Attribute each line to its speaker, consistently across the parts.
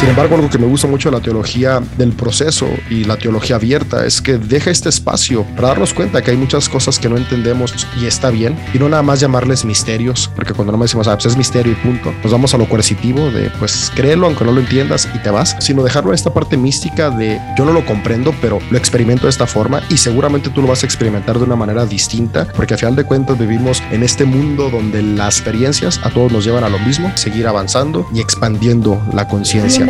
Speaker 1: Sin embargo, algo que me gusta mucho de la teología del proceso y la teología abierta es que deja este espacio para darnos cuenta que hay muchas cosas que no entendemos y está bien, y no nada más llamarles misterios, porque cuando no me decimos, ah, pues es misterio y punto, nos vamos a lo coercitivo de, pues créelo aunque no lo entiendas y te vas, sino dejarlo en esta parte mística de, yo no lo comprendo, pero lo experimento de esta forma y seguramente tú lo vas a experimentar de una manera distinta, porque a final de cuentas vivimos en este mundo donde las experiencias a todos nos llevan a lo mismo, seguir avanzando y expandiendo la conciencia.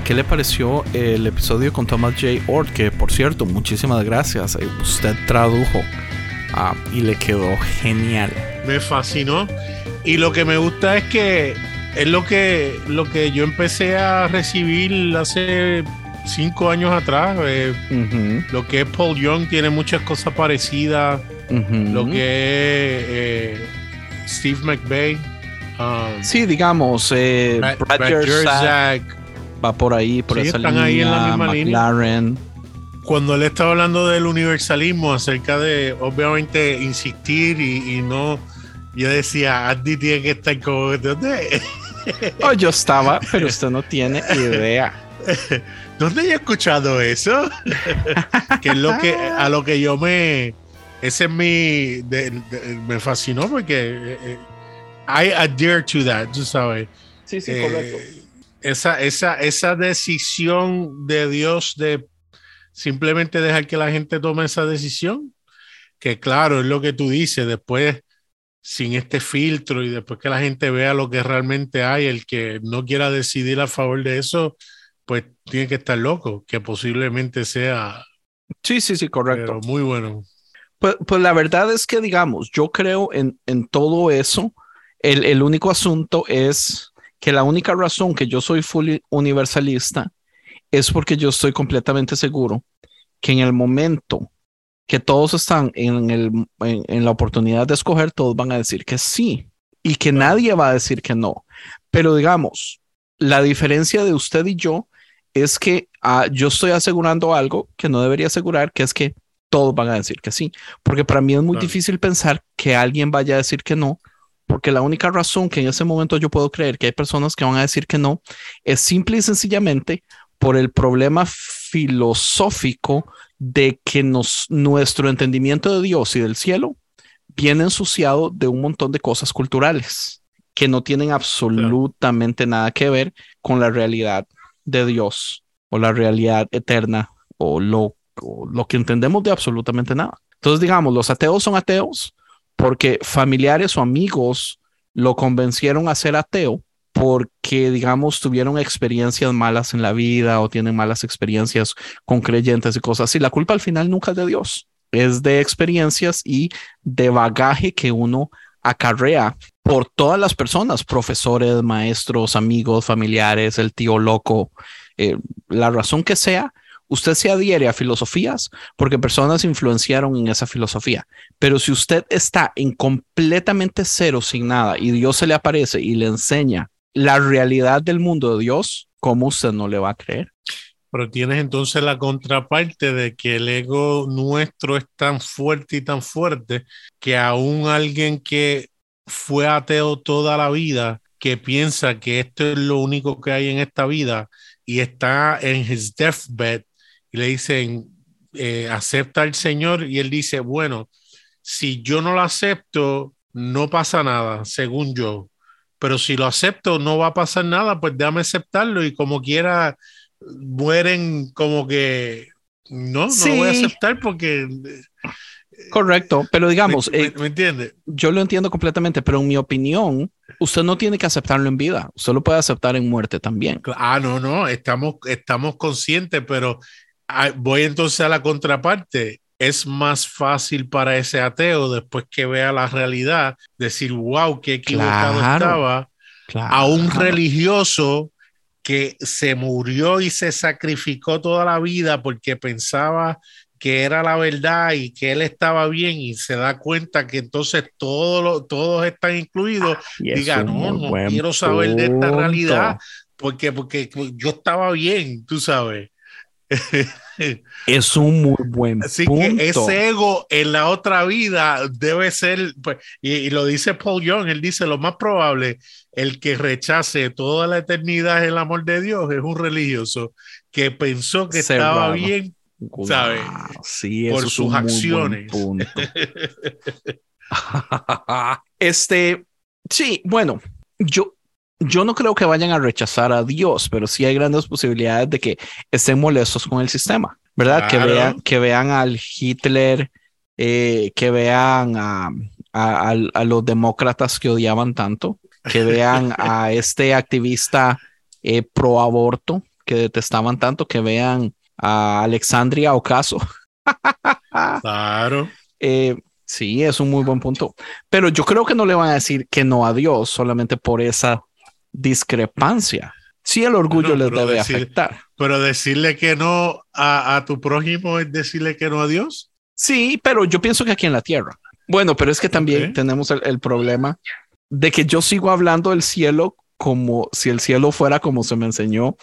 Speaker 2: ¿qué le pareció el episodio con Thomas J. Ord? Que por cierto, muchísimas gracias. eh, Usted tradujo ah, y le quedó genial.
Speaker 3: Me fascinó. Y lo que me gusta es que es lo que, lo que yo empecé a recibir hace cinco años atrás. eh, lo que es Paul Young tiene muchas cosas parecidas. Lo que es eh, Steve McVeigh. um,
Speaker 2: Sí, digamos, eh,
Speaker 3: Brad-
Speaker 2: Brad
Speaker 3: Brad
Speaker 2: Jersak
Speaker 3: Jersak.
Speaker 2: Va por ahí, por
Speaker 3: Sí,
Speaker 2: esa
Speaker 3: están
Speaker 2: línea.
Speaker 3: ahí en la misma línea.
Speaker 2: McLaren.
Speaker 3: cuando él estaba hablando del universalismo, acerca de, obviamente, insistir y, y no. Yo decía, Andy tiene que estar como. ¿Dónde,
Speaker 2: Oh, yo estaba, pero usted no tiene idea.
Speaker 3: ¿Dónde he escuchado eso? que es lo que a lo que yo me. Ese es mi. de- de- me fascinó porque. eh, eh, I adhere to that, tú sabes.
Speaker 2: Sí, sí,
Speaker 3: Eh, esa, esa, esa decisión de Dios de simplemente dejar que la gente tome esa decisión, que claro, es lo que tú dices, después sin este filtro y después que la gente vea lo que realmente hay, el que no quiera decidir a favor de eso, pues tiene que estar loco, que posiblemente sea
Speaker 2: Sí, sí, sí, correcto.
Speaker 3: pero muy bueno.
Speaker 2: Pues, pues la verdad es que, digamos, yo creo en, en todo eso. El, el único asunto es que la única razón que yo soy full universalista es porque yo estoy completamente seguro que en el momento que todos están en, el, en, en la oportunidad de escoger, todos van a decir que sí y que nadie va a decir que no. Pero digamos, la diferencia de usted y yo es que ah, yo estoy asegurando algo que no debería asegurar, que es que todos van a decir que sí. Porque para mí es muy
Speaker 3: Claro.
Speaker 2: difícil pensar que alguien vaya a decir que no, porque la única razón que en ese momento yo puedo creer que hay personas que van a decir que no es simple y sencillamente por el problema filosófico de que nos, nuestro entendimiento de Dios y del cielo viene ensuciado de un montón de cosas culturales que no tienen absolutamente nada que ver con la realidad de Dios o la realidad eterna o lo, o lo que entendemos de absolutamente nada. Entonces, digamos, los ateos son ateos porque familiares o amigos lo convencieron a ser ateo porque, digamos, tuvieron experiencias malas en la vida o tienen malas experiencias con creyentes y cosas así. La culpa al final nunca es de Dios, es de experiencias y de bagaje que uno acarrea por todas las personas, profesores, maestros, amigos, familiares, el tío loco, eh, la razón que sea, usted se adhiere a filosofías porque personas influenciaron en esa filosofía. Pero si usted está en completamente cero sin nada y Dios se le aparece y le enseña la realidad del mundo de Dios, ¿cómo usted no le va a creer?
Speaker 3: Pero tienes entonces la contraparte de que el ego nuestro es tan fuerte y tan fuerte que aún alguien que fue ateo toda la vida, que piensa que esto es lo único que hay en esta vida y está en his deathbed y le dicen, eh, acepta al Señor y él dice, bueno, si yo no lo acepto, no pasa nada, según yo. Pero si lo acepto, no va a pasar nada, pues déjame aceptarlo y como quiera, mueren como que no, no lo voy a aceptar porque.
Speaker 2: Correcto, pero digamos,
Speaker 3: ¿Me, me, entiende?
Speaker 2: Yo lo entiendo completamente, pero en mi opinión, usted no tiene que aceptarlo en vida, usted lo puede aceptar en muerte también.
Speaker 3: Ah, no, no, estamos, estamos conscientes, pero voy entonces a la contraparte. Es más fácil para ese ateo después que vea la realidad decir, wow, qué equivocado claro, estaba,
Speaker 2: claro.
Speaker 3: a un religioso que se murió y se sacrificó toda la vida porque pensaba que era la verdad y que él estaba bien y se da cuenta que entonces todos, todos están incluidos,
Speaker 2: Y
Speaker 3: diga, no, no quiero saber de esta
Speaker 2: punto.
Speaker 3: realidad porque, porque yo estaba bien, tú sabes.
Speaker 2: Es un muy buen
Speaker 3: Así
Speaker 2: punto.
Speaker 3: que ese ego en la otra vida debe ser, pues, y, y lo dice Paul Young, él dice, lo más probable, el que rechace toda la eternidad el amor de Dios es un religioso que pensó que estaba bien.
Speaker 2: Sí,
Speaker 3: Por sus acciones.
Speaker 2: punto. este, sí, bueno, yo, yo no creo que vayan a rechazar a Dios, pero sí hay grandes posibilidades de que estén molestos con el sistema, ¿verdad? Que vean, que vean al Hitler, eh, que vean a, a- a- a los demócratas que odiaban tanto, que vean a este activista eh, pro aborto que detestaban tanto, que vean a Alexandria Ocasio.
Speaker 3: Claro.
Speaker 2: Eh, sí, es un muy buen punto. Pero yo creo que no le van a decir que no a Dios solamente por esa discrepancia. Sí, el orgullo
Speaker 3: No,
Speaker 2: les debe
Speaker 3: decir-
Speaker 2: afectar.
Speaker 3: Pero decirle que no a, a tu prójimo es decirle que no a Dios.
Speaker 2: Sí, pero yo pienso que aquí en la tierra. Bueno, pero es que también tenemos el, el problema de que yo sigo hablando del cielo como si el cielo fuera como se me enseñó.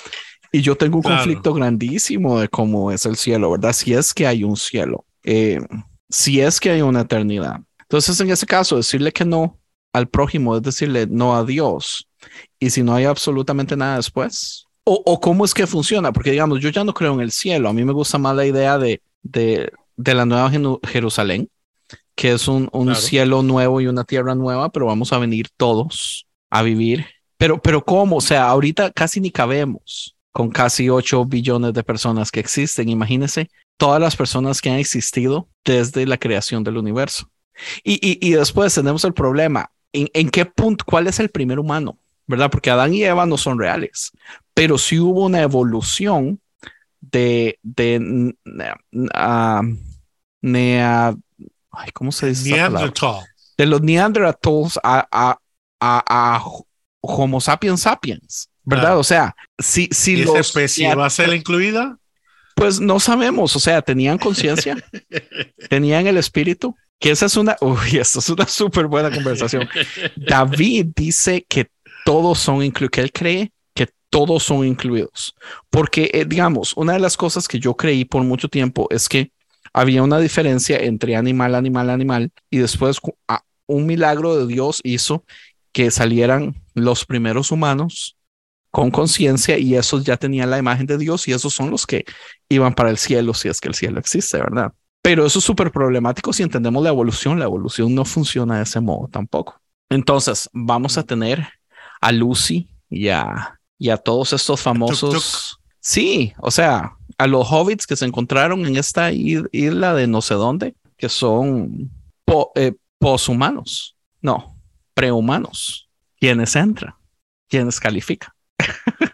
Speaker 2: Y yo tengo un
Speaker 3: Claro.
Speaker 2: conflicto grandísimo de cómo es el cielo, ¿verdad? Si es que hay un cielo, eh, si es que hay una eternidad. Entonces, en ese caso, decirle que no al prójimo es decirle no a Dios. Y si no hay absolutamente nada después, o, o cómo es que funciona, porque digamos, yo ya no creo en el cielo. A mí me gusta más la idea de, de, de la nueva Jerusalén, que es un, un
Speaker 3: Claro.
Speaker 2: cielo nuevo y una tierra nueva, pero vamos a venir todos a vivir. Pero, pero ¿cómo? O sea, ahorita casi ni cabemos con casi 8 billones de personas que existen. Imagínense todas las personas que han existido desde la creación del universo. Y, y, y después tenemos el problema. ¿En, ¿En qué punto? ¿Cuál es el primer humano? ¿Verdad? Porque Adán y Eva no son reales, pero sí hubo una evolución de, de nea- ay, ¿cómo se dice?
Speaker 3: Neanderthal.
Speaker 2: de los Neanderthals a, a, a, a Homo sapiens sapiens, ¿verdad?
Speaker 3: Claro.
Speaker 2: O sea, si, si
Speaker 3: ¿Y esa
Speaker 2: los
Speaker 3: especie va a ser incluida?
Speaker 2: pues no sabemos, o sea, tenían conciencia, tenían el espíritu, que esa es una, uy, esto es una súper buena conversación. David dice que todos son incluidos, que él cree que todos son incluidos, porque eh, digamos, una de las cosas que yo creí por mucho tiempo es que había una diferencia entre animal, animal, animal, y después un milagro de Dios hizo que salieran los primeros humanos con conciencia y esos ya tenían la imagen de Dios y esos son los que iban para el cielo si es que el cielo existe, ¿verdad? Pero eso es súper problemático si entendemos la evolución. La evolución no funciona de ese modo tampoco. Entonces, vamos a tener a Lucy y a, y a todos estos famosos. Sí, o sea, a los hobbits que se encontraron en esta isla de no sé dónde, que son po- eh, poshumanos, no, prehumanos, quienes entran, quienes califican.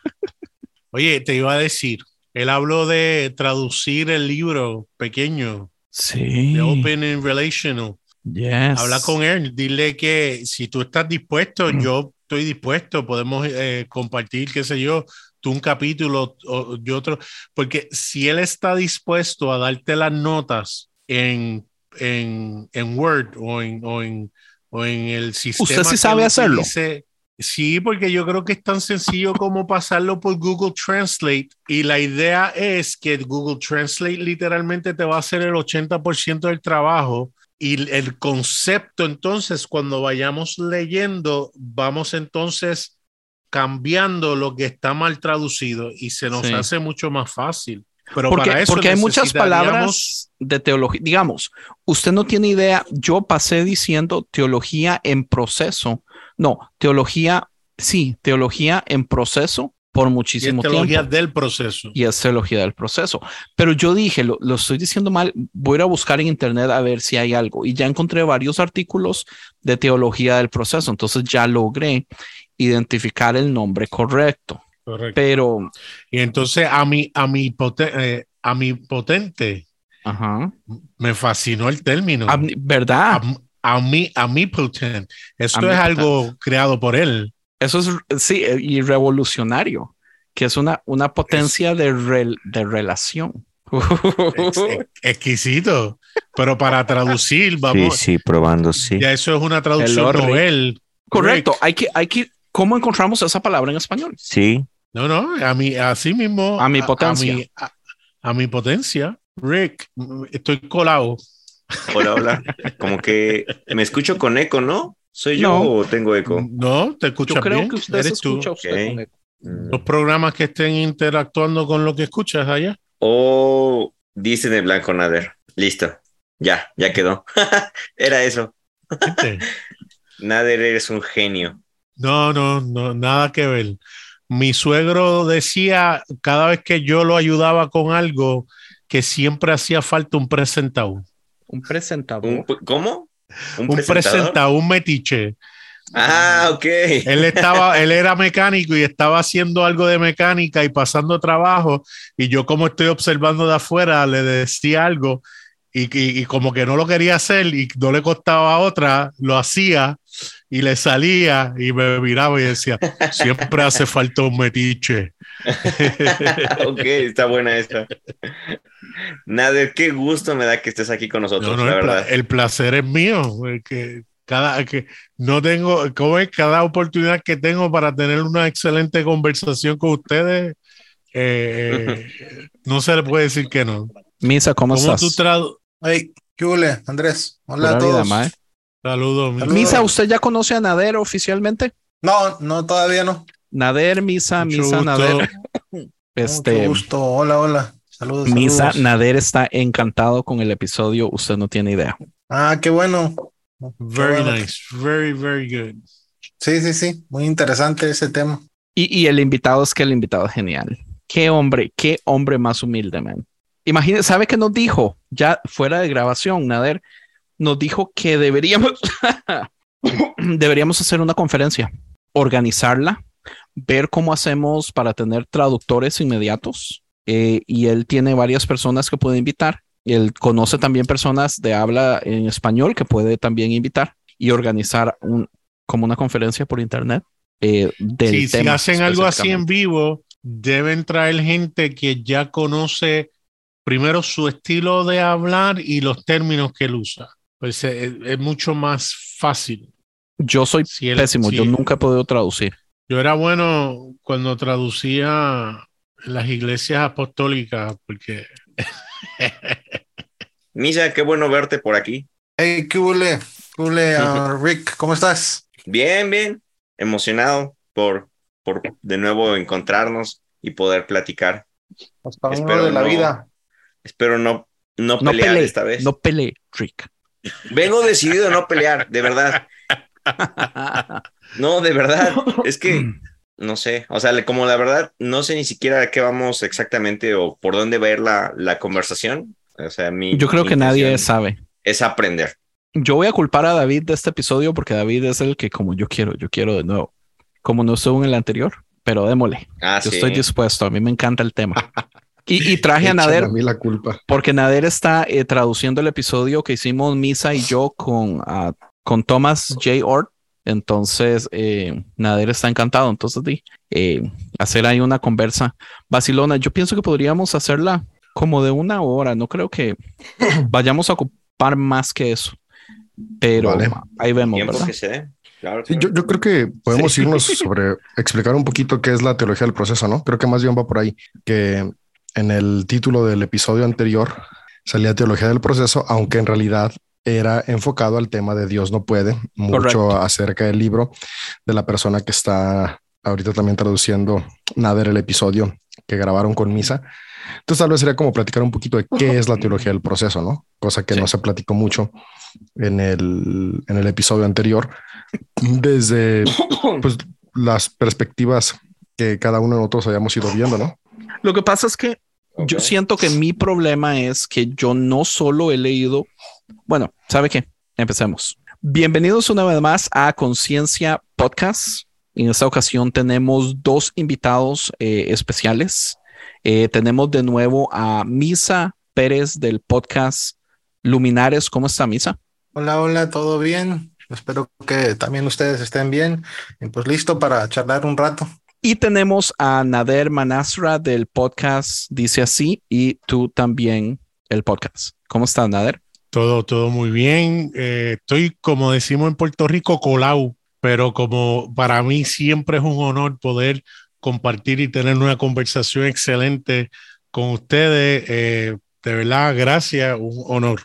Speaker 3: Oye, te iba a decir, él habló de traducir el libro pequeño
Speaker 2: Sí.
Speaker 3: Open and Relational.
Speaker 2: Yes.
Speaker 3: Habla con él, dile que si tú estás dispuesto, yo estoy dispuesto, podemos eh, compartir, qué sé yo, tú un capítulo o yo otro, porque si él está dispuesto a darte las notas en, en, en Word o en, o, en, o en el sistema.
Speaker 2: sí
Speaker 3: que
Speaker 2: sabe hacerlo?
Speaker 3: utilice, Sí, porque yo creo que es tan sencillo como pasarlo por Google Translate y la idea es que Google Translate literalmente te va a hacer el 80% del trabajo y el concepto entonces cuando vayamos leyendo vamos entonces cambiando lo que está mal traducido y se nos
Speaker 2: Sí.
Speaker 3: hace mucho más fácil. Pero
Speaker 2: porque,
Speaker 3: para eso
Speaker 2: porque hay muchas palabras de teología. Digamos, usted no tiene idea. Yo pasé diciendo teología en proceso. No, teología, sí, teología en proceso por
Speaker 3: y es
Speaker 2: muchísimo
Speaker 3: teología
Speaker 2: tiempo.
Speaker 3: del proceso.
Speaker 2: Y es teología del proceso. Pero yo dije, lo, lo estoy diciendo mal, voy a ir a buscar en internet a ver si hay algo. Y ya encontré varios artículos de teología del proceso. Entonces ya logré identificar el nombre correcto.
Speaker 3: Correcto.
Speaker 2: Pero,
Speaker 3: Y entonces a mi, a mi, pote- eh, a mi potente
Speaker 2: ajá,
Speaker 3: me fascinó el término.
Speaker 2: Am- ¿verdad?
Speaker 3: a, a mí, a mí potent. Esto es algo creado por él.
Speaker 2: Eso es, sí, eh, y revolucionario, que es una, una potencia de, rel- de relación.
Speaker 3: Ex- ex- exquisito. Pero para traducir,
Speaker 4: Sí,
Speaker 3: vamos,
Speaker 4: sí, probando, sí.
Speaker 3: ya eso es una traducción novel.
Speaker 2: Correcto,
Speaker 3: Rick.
Speaker 2: hay que, hay que, ¿cómo encontramos esa palabra en español?
Speaker 4: Sí,
Speaker 3: No, no, a mí, así mismo.
Speaker 2: A mi potencia.
Speaker 3: A, mi, a- a mi potencia. Rick, estoy colado.
Speaker 4: hola, hola. Como que me escucho con eco, ¿no? ¿Soy yo
Speaker 2: No.
Speaker 4: o tengo eco?
Speaker 3: No, te escuchas
Speaker 2: Yo creo
Speaker 3: bien.
Speaker 2: que usted se
Speaker 3: Eres tú.
Speaker 2: usted con eco.
Speaker 4: Mm.
Speaker 3: Los programas que estén interactuando con lo que escuchas allá.
Speaker 4: O dice de blanco Nader. Listo. Ya, ya quedó. Era eso. Nader eres un genio.
Speaker 3: No, no, no, nada que ver. Mi suegro decía cada vez que yo lo ayudaba con algo que siempre hacía falta un presentado.
Speaker 2: Un presentador.
Speaker 4: ¿Un p- ¿Cómo?
Speaker 3: Un
Speaker 4: presentador?
Speaker 3: presentado, un metiche.
Speaker 4: Ah, ok.
Speaker 3: Él estaba, él era mecánico y estaba haciendo algo de mecánica y pasando trabajo. Y yo, como estoy observando de afuera, le decía algo y, y- y como que no lo quería hacer y no le costaba otra, lo hacía y le salía y me miraba y decía: Siempre hace falta un metiche.
Speaker 4: ok, está buena esta. Nader, qué gusto me da que estés aquí con nosotros,
Speaker 3: No, no,
Speaker 4: la
Speaker 3: el,
Speaker 4: verdad.
Speaker 3: el placer es mío. Que cada que no tengo, como es cada oportunidad que tengo para tener una excelente conversación con ustedes, eh, no se le puede decir que no.
Speaker 2: Misa, ¿cómo,
Speaker 3: ¿Cómo
Speaker 2: estás?
Speaker 3: tú
Speaker 5: Hey, ¿qué huele, Andrés? Hola a
Speaker 2: Pura vida,
Speaker 5: todos.
Speaker 2: mae.
Speaker 3: Saludos. mi-
Speaker 5: Saludos.
Speaker 2: Misa, ¿usted ya conoce a Nader oficialmente?
Speaker 5: No, no, todavía no.
Speaker 2: Nader, Misa,
Speaker 3: Mucho
Speaker 2: Misa,
Speaker 3: gusto.
Speaker 2: Nader.
Speaker 5: Mucho
Speaker 2: Este,
Speaker 5: gusto. Hola, hola. Saludos.
Speaker 2: Misa,
Speaker 5: saludos.
Speaker 2: Nader está encantado con el episodio, usted no tiene idea.
Speaker 5: Ah, qué bueno.
Speaker 3: Very
Speaker 5: Qué bueno.
Speaker 3: nice. Very, very good.
Speaker 5: Sí, sí, sí. Muy interesante ese tema.
Speaker 2: Y, y el invitado es que el invitado es genial. Qué hombre, qué hombre más humilde, man. Imagínese, ¿sabe qué nos dijo? Ya fuera de grabación, Nader, nos dijo que deberíamos, deberíamos hacer una conferencia, organizarla, ver cómo hacemos para tener traductores inmediatos. Eh, y él tiene varias personas que puede invitar. Él conoce también personas de habla en español que puede también invitar y organizar un, como una conferencia por internet. eh, del
Speaker 3: Sí, si
Speaker 2: tema
Speaker 3: hacen algo así en vivo, deben traer gente que ya conoce primero su estilo de hablar y los términos que él usa. Pues es, es mucho más fácil.
Speaker 2: Yo soy
Speaker 3: Si él-
Speaker 2: pésimo,
Speaker 3: si-
Speaker 2: yo nunca he podido traducir.
Speaker 3: Yo era bueno cuando traducía las iglesias apostólicas, porque
Speaker 4: Misa, qué bueno verte por aquí.
Speaker 5: Hey, ¿qué ah, Rick? ¿Cómo estás?
Speaker 4: Bien, bien. Emocionado por, por de nuevo encontrarnos y poder platicar.
Speaker 5: Caminos
Speaker 4: Espero
Speaker 5: de la
Speaker 4: no-
Speaker 5: vida.
Speaker 4: Espero no, no
Speaker 2: No
Speaker 4: pelear
Speaker 2: peleé,
Speaker 4: esta vez.
Speaker 2: no peleé, Rick.
Speaker 4: Vengo decidido a no pelear, de verdad. No, de verdad. Es que no sé. O sea, como la verdad, no sé ni siquiera a qué vamos exactamente o por dónde va a ir la, la conversación. O sea, mi.
Speaker 2: Yo creo
Speaker 4: mi
Speaker 2: que nadie sabe.
Speaker 4: Es aprender.
Speaker 2: Yo voy a culpar a David de este episodio porque David es el que como yo quiero, yo quiero de nuevo. Como no estuvo en el anterior, pero démosle.
Speaker 4: Ah,
Speaker 2: Yo
Speaker 4: sí.
Speaker 2: estoy dispuesto, a mí me encanta el tema. Y, y traje a Nader
Speaker 1: a mí la culpa.
Speaker 2: porque Nader está eh, traduciendo el episodio que hicimos Misa y yo con, ah, con Thomas J. Ort. Entonces, eh, Nader está encantado. Entonces, di, eh, hacer ahí una conversa vacilona. Yo pienso que podríamos hacerla como de una hora. No creo que vayamos a ocupar más que eso. Pero
Speaker 1: Vale.
Speaker 2: ahí vemos, ¿verdad?
Speaker 4: que se dé. Claro,
Speaker 1: Sí, yo, yo creo que podemos irnos sobre explicar un poquito qué es la teología del proceso, ¿no? Creo que más bien va por ahí, que en el título del episodio anterior salía teología del proceso, aunque en realidad era enfocado al tema de Dios no puede, mucho
Speaker 2: Correcto.
Speaker 1: acerca del libro de la persona que está ahorita también traduciendo Nader el episodio que grabaron con Misa. Entonces tal vez sería como platicar un poquito de qué es la teología del proceso, ¿no? Cosa que
Speaker 4: Sí.
Speaker 1: no se platicó mucho en el, en el episodio anterior, desde pues, las perspectivas que cada uno de nosotros hayamos ido viendo, ¿no?
Speaker 2: Lo que pasa es que yo siento que mi problema es que yo no solo he leído, bueno, ¿sabe qué? Empecemos. Bienvenidos una vez más a Conciencia Podcast. En esta ocasión tenemos dos invitados eh, especiales. Eh, tenemos de nuevo a Misa Pérez del podcast Luminares. ¿Cómo está Misa?
Speaker 5: Hola, hola, ¿todo bien? Espero que también ustedes estén bien. Y pues listo para charlar un rato.
Speaker 2: Y tenemos a Nader Manasra del podcast Dice así y tú también el podcast. ¿Cómo estás, Nader?
Speaker 3: Todo, todo muy bien. Eh, estoy, como decimos en Puerto Rico, colau, pero como para mí siempre es un honor poder compartir y tener una conversación excelente con ustedes. eh, de verdad, gracias, un honor.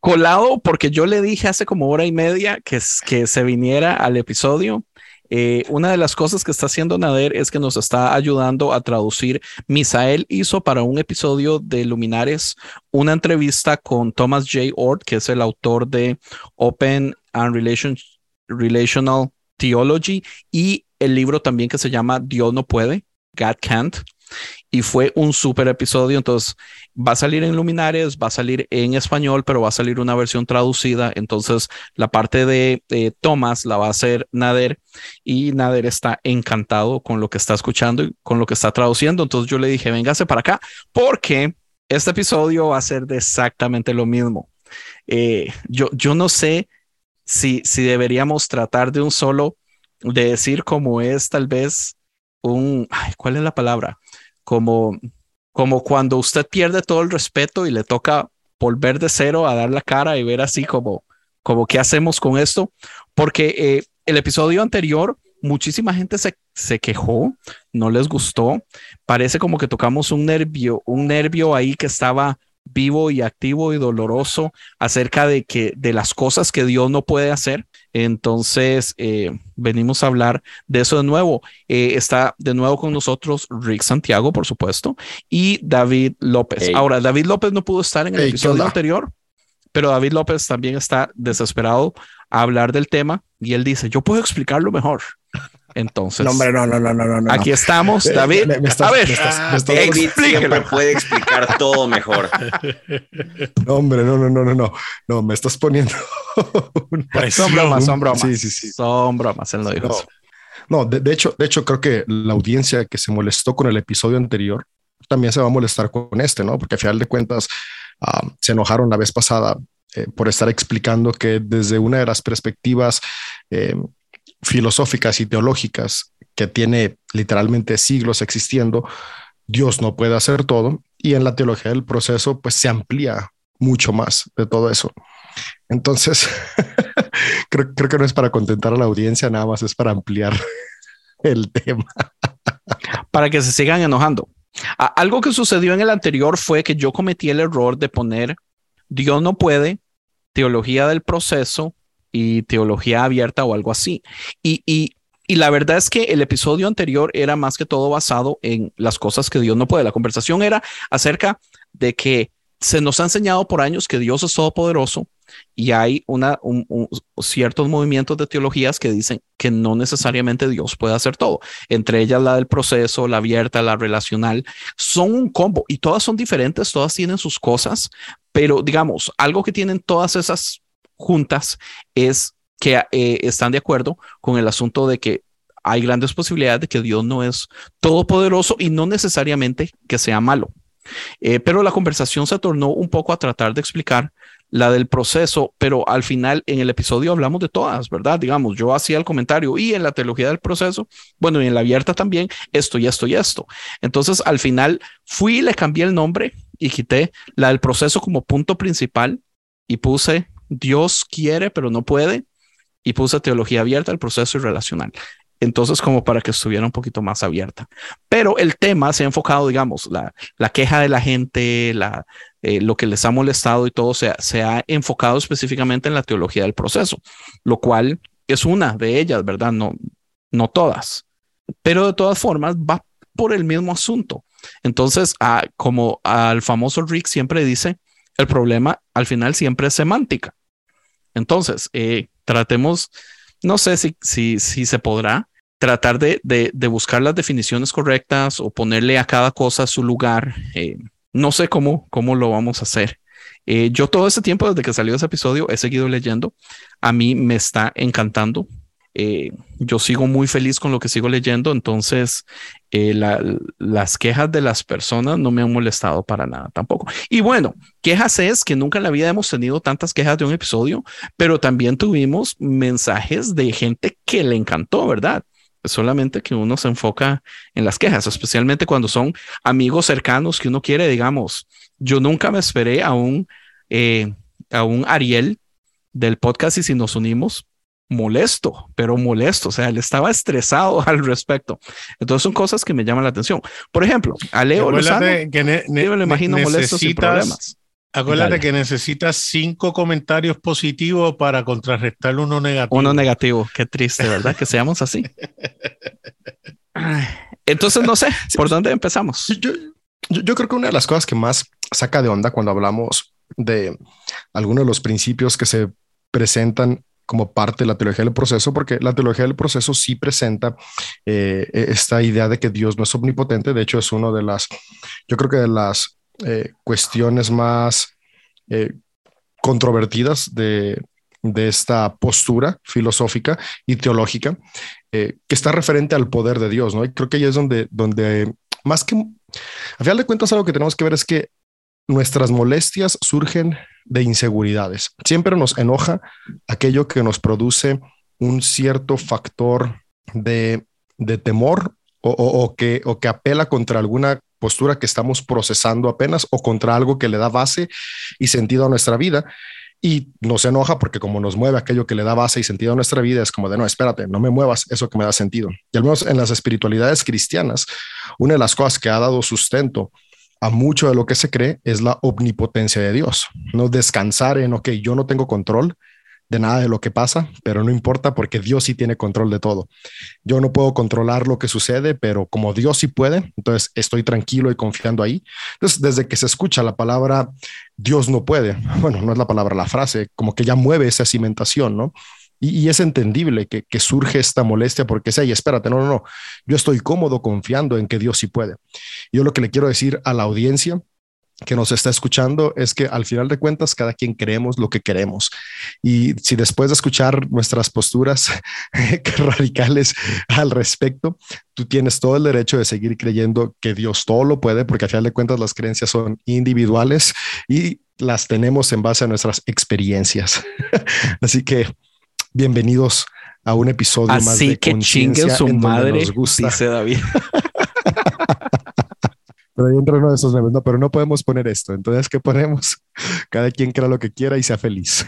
Speaker 2: colado porque yo le dije hace como hora y media que, se viniera al episodio. Eh, una de las cosas que está haciendo Nader es que nos está ayudando a traducir. Misael hizo para un episodio de Luminares una entrevista con Thomas J. Ord, que es el autor de Open and Relation- Relational Theology y el libro también que se llama Dios no puede, God can't. Y fue un súper episodio. Entonces, va a salir en Luminares, va a salir en español, pero va a salir una versión traducida. Entonces, la parte de eh, Thomas la va a hacer Nader y Nader está encantado con lo que está escuchando y con lo que está traduciendo. Entonces, yo le dije, véngase para acá porque este episodio va a ser de exactamente lo mismo. Eh, yo, yo no sé si, si deberíamos tratar de un solo, de decir como es tal vez un, ¿cuál es la palabra? Como, como cuando usted pierde todo el respeto y le toca volver de cero a dar la cara y ver así como, como qué hacemos con esto, porque eh, el episodio anterior muchísima gente se, se quejó, no les gustó, parece como que tocamos un nervio, un nervio ahí que estaba vivo y activo y doloroso acerca de que de las cosas que Dios no puede hacer. Entonces, eh, venimos a hablar de eso de nuevo. Eh, está de nuevo con nosotros Rick Santiago, por supuesto, y David López.
Speaker 4: Hey.
Speaker 2: Ahora, David López no pudo estar en el
Speaker 1: Hey, ¿qué
Speaker 2: episodio anterior, pero David López también está desesperado a hablar del tema y él dice, yo puedo explicarlo mejor. Entonces,
Speaker 1: No, hombre, no, no, no, no, no. no.
Speaker 2: aquí estamos, David.
Speaker 1: me- me estás-
Speaker 2: a ver,
Speaker 1: me estás- me estás-
Speaker 4: David siempre puede explicar todo mejor.
Speaker 1: No, hombre, no, no, no, no, no. No, me estás poniendo. un-
Speaker 2: son bromas, son bromas.
Speaker 1: Sí, sí, sí.
Speaker 2: Son bromas, él no dijo
Speaker 1: No, de, de hecho, de hecho, creo que la audiencia que se molestó con el episodio anterior también se va a molestar con este, ¿no? Porque a final de cuentas ah, se enojaron la vez pasada eh, por estar explicando que desde una de las perspectivas eh, filosóficas y teológicas que tiene literalmente siglos existiendo, Dios no puede hacer todo y en la teología del proceso pues se amplía mucho más de todo eso. Entonces, creo, creo que no es para contentar a la audiencia, nada más es para ampliar el tema.
Speaker 2: para que se sigan enojando. Algo que sucedió en el anterior fue que yo cometí el error de poner Dios no puede, teología del proceso y teología abierta o algo así. Y, y, y la verdad es que el episodio anterior era más que todo basado en las cosas que Dios no puede. La conversación era acerca de que se nos ha enseñado por años que Dios es todopoderoso y hay una, un- un- ciertos movimientos de teologías que dicen que no necesariamente Dios puede hacer todo entre ellas la del proceso, la abierta, la relacional, son un combo y todas son diferentes, todas tienen sus cosas, pero digamos, algo que tienen todas esas juntas es que eh, están de acuerdo con el asunto de que hay grandes posibilidades de que Dios no es todopoderoso y no necesariamente que sea malo. Eh, pero la conversación se tornó un poco a tratar de explicar la del proceso, pero al final en el episodio hablamos de todas, ¿verdad? Digamos, yo hacía el comentario y en la teología del proceso, bueno, y en la abierta también, esto y esto y esto. Entonces, al final fui le cambié el nombre y quité la del proceso como punto principal y puse Dios quiere, pero no puede. y puse teología abierta, el proceso y relacional. Entonces, como para que estuviera un poquito más abierta. Pero el tema se ha enfocado, digamos, la, la queja de la gente, la, eh, lo que les ha molestado y todo se, se ha enfocado específicamente en la teología del proceso, lo cual es una de ellas, ¿verdad? No, no todas. Pero de todas formas, va por el mismo asunto. Entonces, ah, como al famoso Rick siempre dice, el problema al final siempre es semántica. Entonces, eh, tratemos, no sé si, si, si se podrá tratar de, de, buscar las definiciones correctas o ponerle a cada cosa su lugar. Eh, no sé cómo, cómo lo vamos a hacer. Eh, yo todo ese tiempo, desde que salió ese episodio, he seguido leyendo. A mí me está encantando. Eh, yo sigo muy feliz con lo que sigo leyendo, entonces eh, las quejas de las personas no me han molestado para nada tampoco. Y bueno, quejas es que nunca en la vida hemos tenido tantas quejas de un episodio, pero también tuvimos mensajes de gente que le encantó, ¿verdad? Solamente que uno se enfoca en las quejas, especialmente cuando son amigos cercanos que uno quiere, digamos. Yo nunca me esperé a un, eh, a un Ariel del podcast y si nos unimos, molesto, pero molesto, o sea, él estaba estresado al respecto. Entonces son cosas que me llaman la atención. Por ejemplo, a Leo Lozano, que ne yo me lo imagino molesto sin problemas.
Speaker 3: Acuérdate que necesitas cinco comentarios positivos para contrarrestar uno negativo.
Speaker 2: Uno negativo, qué triste, ¿verdad? que seamos así. Entonces, no sé, ¿por dónde empezamos?
Speaker 1: Yo, yo, yo creo que una de las cosas que más saca de onda cuando hablamos de algunos de los principios que se presentan como parte de la teología del proceso, porque la teología del proceso sí presenta eh, esta idea de que Dios no es omnipotente. De hecho, es una de las, yo creo que de las eh, cuestiones más eh, controvertidas de, de, esta postura filosófica y teológica, que está referente al poder de Dios, ¿no? Y creo que ahí es donde, donde más que, a final de cuentas, algo que tenemos que ver es que nuestras molestias surgen de inseguridades. Siempre nos enoja aquello que nos produce un cierto factor de, temor o, que, o que apela contra alguna postura que estamos procesando apenas o contra algo que le da base y sentido a nuestra vida. Y nos enoja porque como nos mueve aquello que le da base y sentido a nuestra vida, es como de, no, espérate, no me muevas eso que me da sentido. Y al menos en las espiritualidades cristianas, una de las cosas que ha dado sustento a mucho de lo que se cree es la omnipotencia de Dios. No descansar en, ok, yo no tengo control de nada de lo que pasa, pero no importa porque Dios sí tiene control de todo. Yo no puedo controlar lo que sucede, pero como Dios sí puede, entonces estoy tranquilo y confiando ahí. Entonces, desde que se escucha la palabra Dios no puede, bueno, no es la palabra, la frase, como que ya mueve esa cimentación, ¿no? Y, es entendible que, surge esta molestia porque sea, y espérate, no, no, no, yo estoy cómodo confiando en que Dios sí puede. Yo lo que le quiero decir a la audiencia que nos está escuchando es que al final de cuentas cada quien creemos lo que queremos. Y si después de escuchar nuestras posturas radicales al respecto, tú tienes todo el derecho de seguir creyendo que Dios todo lo puede, porque al final de cuentas las creencias son individuales y las tenemos en base a nuestras experiencias. Así que bienvenidos a un episodio más de
Speaker 2: Así que chingue su madre, nos gusta. dice David.
Speaker 1: pero entra uno de esos memes, no, pero no podemos poner esto. Entonces, ¿qué ponemos? Cada quien crea lo que quiera y sea feliz.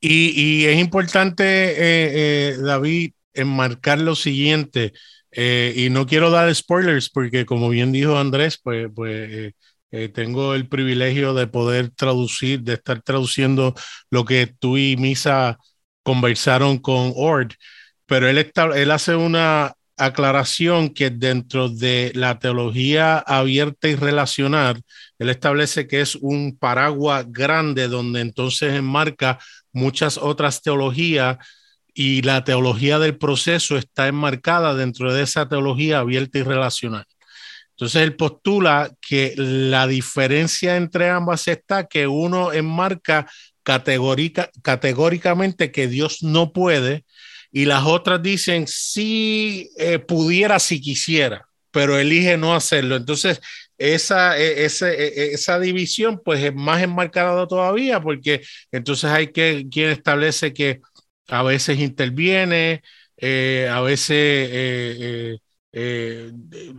Speaker 3: y, y, es importante, eh, eh, David, enmarcar lo siguiente. Eh, y no quiero dar spoilers porque, como bien dijo Andrés, pues, pues eh, tengo el privilegio de poder traducir, de estar traduciendo lo que tú y Misa conversaron con Ord, pero él, él hace una aclaración que dentro de la teología abierta y relacional, él establece que es un paraguas grande donde entonces enmarca muchas otras teologías y la teología del proceso está enmarcada dentro de esa teología abierta y relacional. Entonces él postula que la diferencia entre ambas está que uno enmarca categórica, categóricamente que Dios no puede y las otras dicen si eh, pudiera, si quisiera, pero elige no hacerlo. Entonces esa, e, esa, e, e, esa división pues es más enmarcada todavía porque entonces hay que quien establece que a veces interviene, eh, a veces... Eh, eh,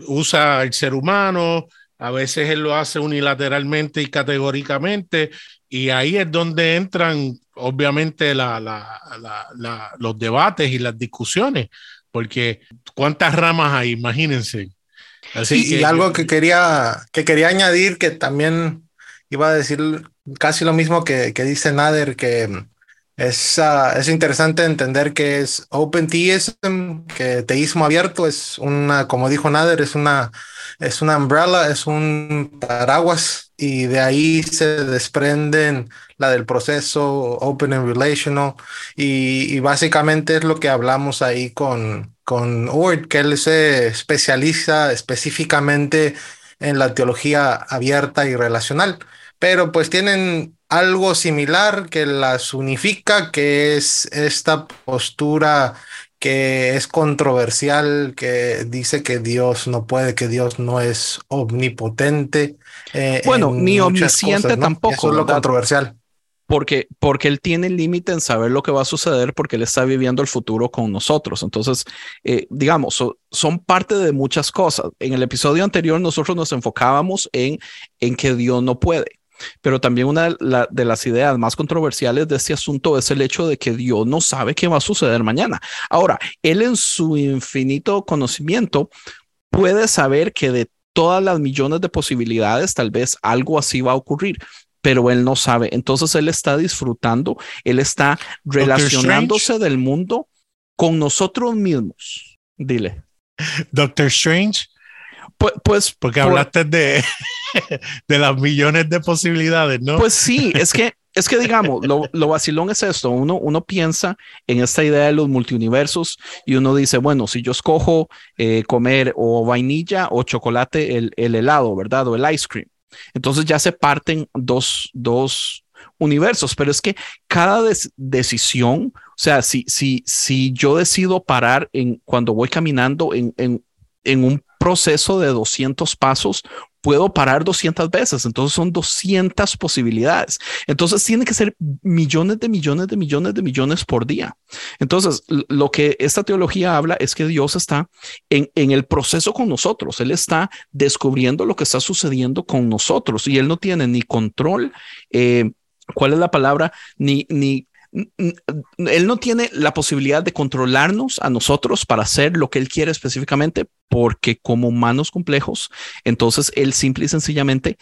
Speaker 3: usa el ser humano, a veces él lo hace unilateralmente y categóricamente, y ahí es donde entran obviamente la, la, la, los debates y las discusiones, porque cuántas ramas hay, imagínense.
Speaker 5: Así y, algo que quería, que quería añadir, que también iba a decir casi lo mismo que, que dice Nader, que es, ah, es interesante entender que es Open Theism, que teísmo abierto es una, como dijo Nader, es una, es una umbrella, es un paraguas y de ahí se desprenden la del proceso Open and Relational y, básicamente es lo que hablamos ahí con, con Ord, que él se especializa específicamente en la teología abierta y relacional, pero pues tienen algo similar que las unifica, que es esta postura que es controversial, que dice que Dios no puede, que Dios no es omnipotente.
Speaker 2: Eh, bueno, ni omnisciente tampoco. Eso
Speaker 5: es lo controversial.
Speaker 2: Porque, porque él tiene límite en saber lo que va a suceder porque él está viviendo el futuro con nosotros. Entonces, eh, digamos, son parte de muchas cosas. En el episodio anterior nosotros nos enfocábamos en, en que Dios no puede. Pero también una de, las ideas más controversiales de este asunto es el hecho de que Dios no sabe qué va a suceder mañana. Ahora, Él en su infinito conocimiento puede saber que de todas las millones de posibilidades, tal vez algo así va a ocurrir, pero Él no sabe. Entonces Él está disfrutando, Él está relacionándose del mundo con nosotros mismos. Dile.
Speaker 3: Doctor Strange.
Speaker 2: Pues, pues
Speaker 3: porque hablaste de, de las millones de posibilidades, ¿no?
Speaker 2: Pues sí, es que, es que digamos, lo, lo vacilón es esto, uno, uno piensa en esta idea de los multiuniversos y uno dice, bueno, si yo escojo eh, comer o vainilla o chocolate, el, el, helado, ¿verdad? O el ice cream. Entonces ya se parten dos, dos universos, pero es que cada decisión, o sea, si, si, si yo decido parar en cuando voy caminando en, en, en un proceso de 200 pasos puedo parar 200 veces, entonces son 200 posibilidades. Entonces tiene que ser millones de millones de millones de millones por día. Entonces, lo que esta teología habla es que Dios está en, en el proceso con nosotros, Él está descubriendo lo que está sucediendo con nosotros y Él no tiene ni control. Eh, ¿Cuál es la palabra? Ni, ni él no tiene la posibilidad de controlarnos a nosotros para hacer lo que él quiere específicamente, porque como humanos complejos, entonces él simple y sencillamente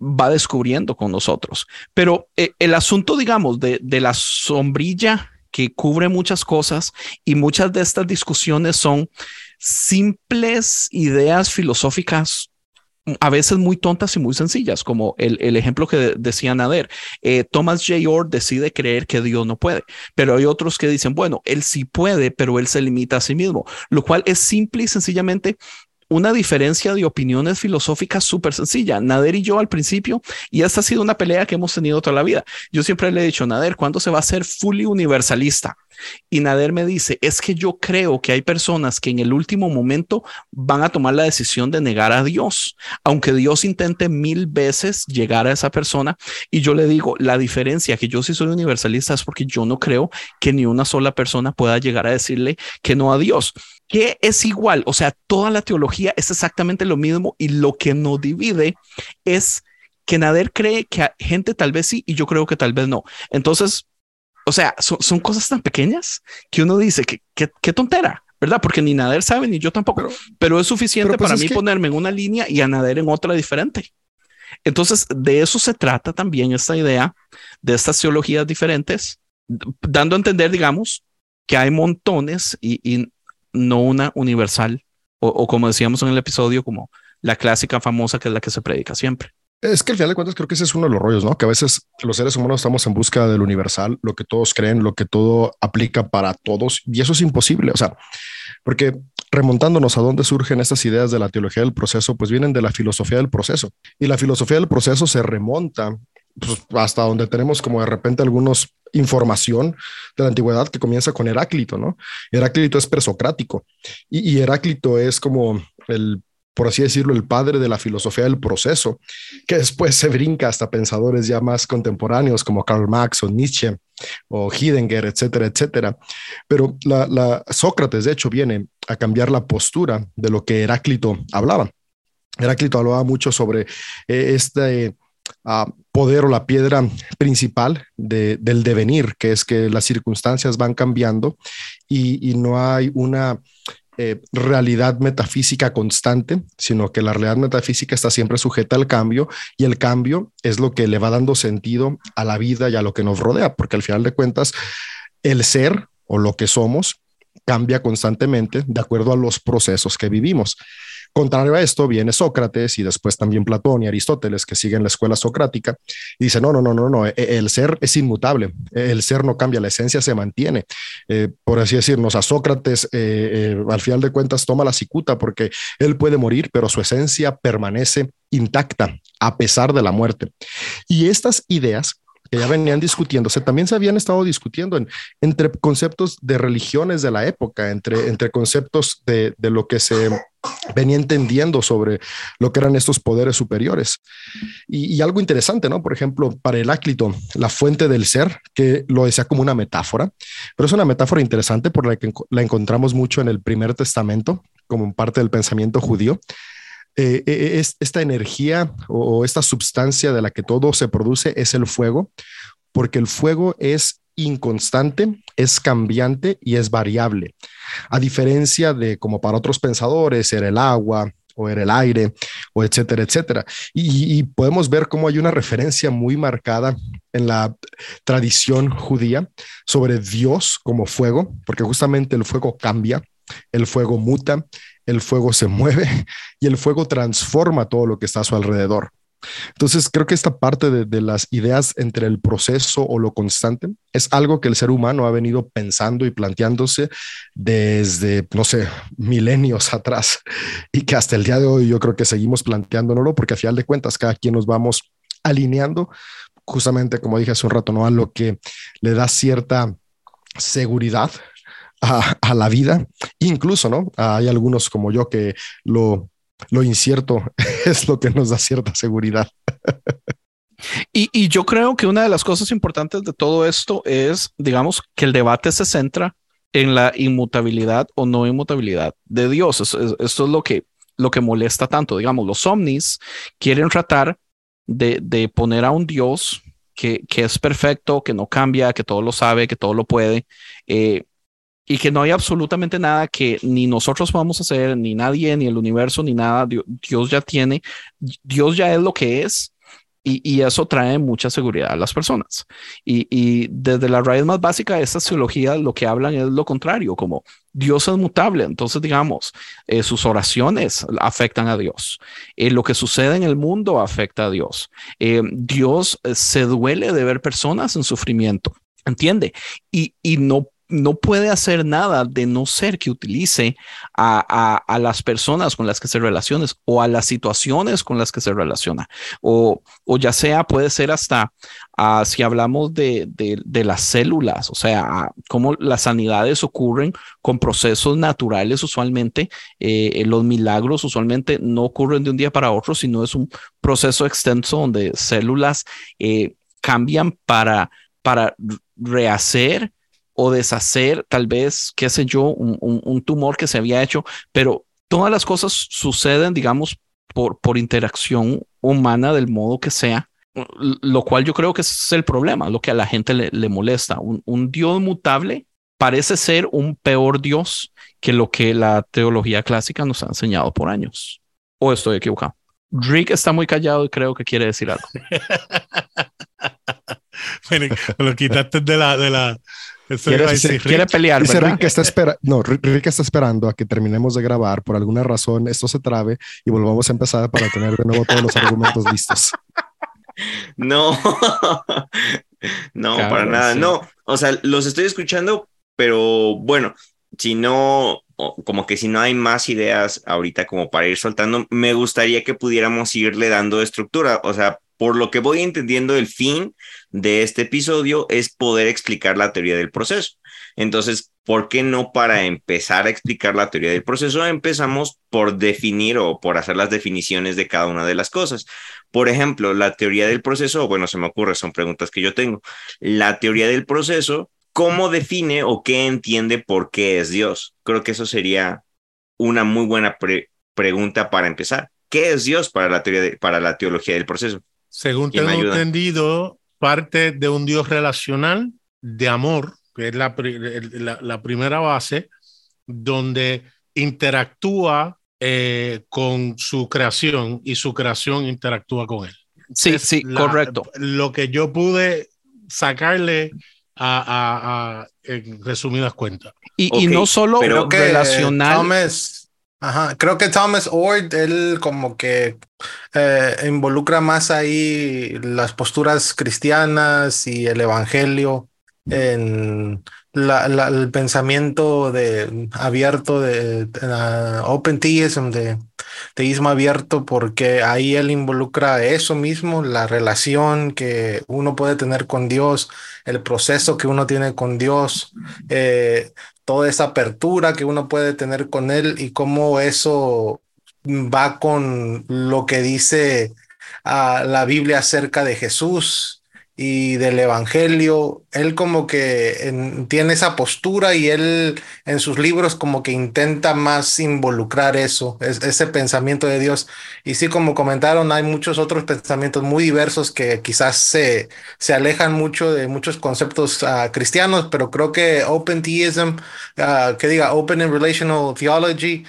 Speaker 2: va descubriendo con nosotros. Pero eh, el asunto, digamos, de, de la sombrilla que cubre muchas cosas y muchas de estas discusiones son simples ideas filosóficas a veces muy tontas y muy sencillas, como el, el ejemplo que decía Nader. Eh, Thomas J. Orr decide creer que Dios no puede, pero hay otros que dicen, bueno, él sí puede, pero él se limita a sí mismo, lo cual es simple y sencillamente una diferencia de opiniones filosóficas súper sencilla. Nader y yo al principio, y esta ha sido una pelea que hemos tenido toda la vida. Yo siempre le he dicho, Nader, ¿cuándo se va a ser fully universalista? Y Nader me dice, es que yo creo que hay personas que en el último momento van a tomar la decisión de negar a Dios, aunque Dios intente mil veces llegar a esa persona. Y yo le digo, la diferencia que yo sí soy universalista es porque yo no creo que ni una sola persona pueda llegar a decirle que no a Dios que es igual, o sea, toda la teología es exactamente lo mismo y lo que nos divide es que Nader cree que gente tal vez sí y yo creo que tal vez no. Entonces, o sea, son, cosas tan pequeñas que uno dice que qué tontera, ¿verdad? Porque ni Nader sabe ni yo tampoco, pero, es suficiente pues para mí ponerme en una línea y a Nader en otra diferente. Entonces, de eso se trata también esta idea de estas teologías diferentes, dando a entender, digamos, que hay montones y, y no una universal, o, como decíamos en el episodio, como la clásica famosa que es la que se predica siempre.
Speaker 1: Es que al final de cuentas creo que ese es uno de los rollos, ¿no? Que a veces los seres humanos estamos en busca del universal, lo que todos creen, lo que todo aplica para todos, y eso es imposible, o sea, porque remontándonos a dónde surgen estas ideas de la teología del proceso, pues vienen de la filosofía del proceso, y la filosofía del proceso se remonta pues, hasta donde tenemos como de repente algunos información de la antigüedad que comienza con Heráclito, ¿no? Heráclito es presocrático y, Heráclito es como el por así decirlo, el padre de la filosofía del proceso, que después se brinca hasta pensadores ya más contemporáneos como Karl Marx o Nietzsche o Heidegger, etcétera, etcétera. Pero la, Sócrates, de hecho, viene a cambiar la postura de lo que Heráclito hablaba. Heráclito hablaba mucho sobre eh, este ah, poder o la piedra principal del devenir, que es que las circunstancias van cambiando y, no hay una eh, realidad metafísica constante, sino que la realidad metafísica está siempre sujeta al cambio y el cambio es lo que le va dando sentido a la vida y a lo que nos rodea, porque al final de cuentas el ser o lo que somos cambia constantemente de acuerdo a los procesos que vivimos. Contrario a esto viene Sócrates y después también Platón y Aristóteles que siguen la escuela socrática y dice no, no, no, no, no, e, el ser es inmutable, el ser no cambia, la esencia se mantiene. Eh, por así decirnos, a Sócrates eh, eh, al final de cuentas toma la cicuta porque él puede morir, pero su esencia permanece intacta a pesar de la muerte. Y estas ideas que ya venían discutiéndose, también se habían estado discutiendo en, entre conceptos de religiones de la época, entre, entre conceptos de, de lo que se venía entendiendo sobre lo que eran estos poderes superiores. Y, algo interesante, ¿no? Por ejemplo, para Heráclito, la fuente del ser, que lo decía como una metáfora, pero es una metáfora interesante por la que la encontramos mucho en el primer testamento, como parte del pensamiento judío. Eh, eh, es, esta energía o, esta sustancia de la que todo se produce es el fuego, porque el fuego es inconstante, es cambiante y es variable. A diferencia de como para otros pensadores era el agua o era el aire o etcétera, etcétera. Y podemos ver cómo hay una referencia muy marcada en la tradición judía sobre Dios como fuego, porque justamente el fuego cambia, el fuego muta, el fuego se mueve y el fuego transforma todo lo que está a su alrededor. Entonces, creo que esta parte de, las ideas entre el proceso o lo constante es algo que el ser humano ha venido pensando y planteándose desde, no sé, milenios atrás y que hasta el día de hoy yo creo que seguimos planteándonoslo porque a final de cuentas cada quien nos vamos alineando justamente como dije hace un rato, ¿no? A lo que le da cierta seguridad a, la vida. Incluso, ¿no? Hay algunos como yo que lo, lo incierto es lo que nos da cierta seguridad.
Speaker 2: Y, y, yo creo que una de las cosas importantes de todo esto es, digamos, que el debate se centra en la inmutabilidad o no inmutabilidad de Dios. Esto, es lo que, lo que molesta tanto. Digamos, los ovnis quieren tratar de, de poner a un Dios que, que, es perfecto, que no cambia, que todo lo sabe, que todo lo puede, eh, y que no hay absolutamente nada que ni nosotros podamos hacer, ni nadie, ni el universo, ni nada. Dios, ya tiene, Dios ya es lo que es. Y, eso trae mucha seguridad a las personas. Y, desde la raíz más básica de estas teologías, lo que hablan es lo contrario, como Dios es mutable. Entonces, digamos, eh, sus oraciones afectan a Dios. Eh, lo que sucede en el mundo afecta a Dios. Eh, Dios se duele de ver personas en sufrimiento. ¿Entiende? Y, y no no puede hacer nada de no ser que utilice a, las personas con las que se relaciona o a las situaciones con las que se relaciona. O, ya sea, puede ser hasta ah, si hablamos de, las células, o sea, cómo las sanidades ocurren con procesos naturales usualmente. Eh, los milagros usualmente no ocurren de un día para otro, sino es un proceso extenso donde células eh, cambian para, para rehacer o deshacer tal vez, qué sé yo, un, tumor que se había hecho, pero todas las cosas suceden, digamos, por, por interacción humana del modo que sea, lo cual yo creo que es el problema, lo que a la gente le, molesta. Un, Dios mutable parece ser un peor Dios que lo que la teología clásica nos ha enseñado por años. ¿O estoy equivocado? Rick está muy callado y creo que quiere decir algo.
Speaker 3: lo quitaste de la,
Speaker 2: quiere, pelear.
Speaker 1: Rick está, no, Rick está esperando a que terminemos de grabar. Por alguna razón esto se trabe y volvamos a empezar para tener de nuevo todos los argumentos listos.
Speaker 4: No, no, para nada. No, o sea, los estoy escuchando, pero bueno, si no, como que si no hay más ideas ahorita como para ir soltando, me gustaría que pudiéramos irle dando estructura. O sea, por lo que voy entendiendo, el fin de este episodio es poder explicar la teoría del proceso. Entonces, ¿por qué no para empezar a explicar la teoría del proceso empezamos por definir o por hacer las definiciones de cada una de las cosas? Por ejemplo, la teoría del proceso, bueno, se me ocurre, son preguntas que yo tengo. La teoría del proceso, ¿cómo define o qué entiende por qué es Dios? Creo que eso sería una muy buena pregunta para empezar. ¿Qué es Dios para la, teoría para la teología del proceso?
Speaker 3: Según tengo entendido, parte de un Dios relacional de amor, que es la, la, primera base, donde interactúa eh, con su creación y su creación interactúa con él.
Speaker 2: Sí, sí, correcto.
Speaker 3: Lo que yo pude sacarle a, en resumidas cuentas.
Speaker 2: Y, no solo
Speaker 5: pero relacional. Ajá, creo que Thomas Ord, él como que eh, involucra más ahí las posturas cristianas y el evangelio en el pensamiento de, abierto de, open theism, de teísmo abierto, porque ahí él involucra eso mismo, la relación que uno puede tener con Dios, el proceso que uno tiene con Dios, eh, toda esa apertura que uno puede tener con Él y cómo eso va con lo que dice ah, la Biblia acerca de Jesús y del Evangelio. Él como que tiene esa postura y él en sus libros como que intenta más involucrar eso, ese pensamiento de Dios. Y sí, como comentaron, hay muchos otros pensamientos muy diversos que quizás se, se alejan mucho de muchos conceptos ah, cristianos, pero creo que Open Theism, ah, que diga Open and Relational Theology,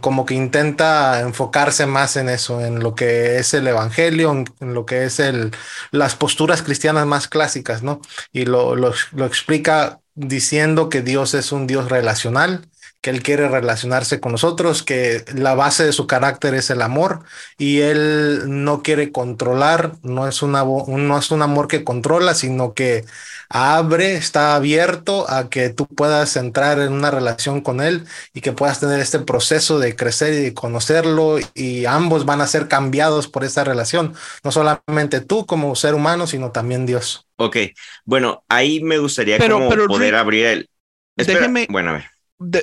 Speaker 5: como que intenta enfocarse más en eso, en lo que es el Evangelio, en, lo que es el, las posturas cristianas más clásicas, ¿no? Y lo, lo, explica diciendo que Dios es un Dios relacional, que Él quiere relacionarse con nosotros, que la base de su carácter es el amor y Él no quiere controlar, no es, no es un amor que controla, sino que abre, está abierto a que tú puedas entrar en una relación con Él y que puedas tener este proceso de crecer y de conocerlo y ambos van a ser cambiados por esta relación, no solamente tú como ser humano, sino también Dios.
Speaker 4: Ok, bueno, ahí me gustaría como poder abrir el...
Speaker 2: déjeme, bueno, a ver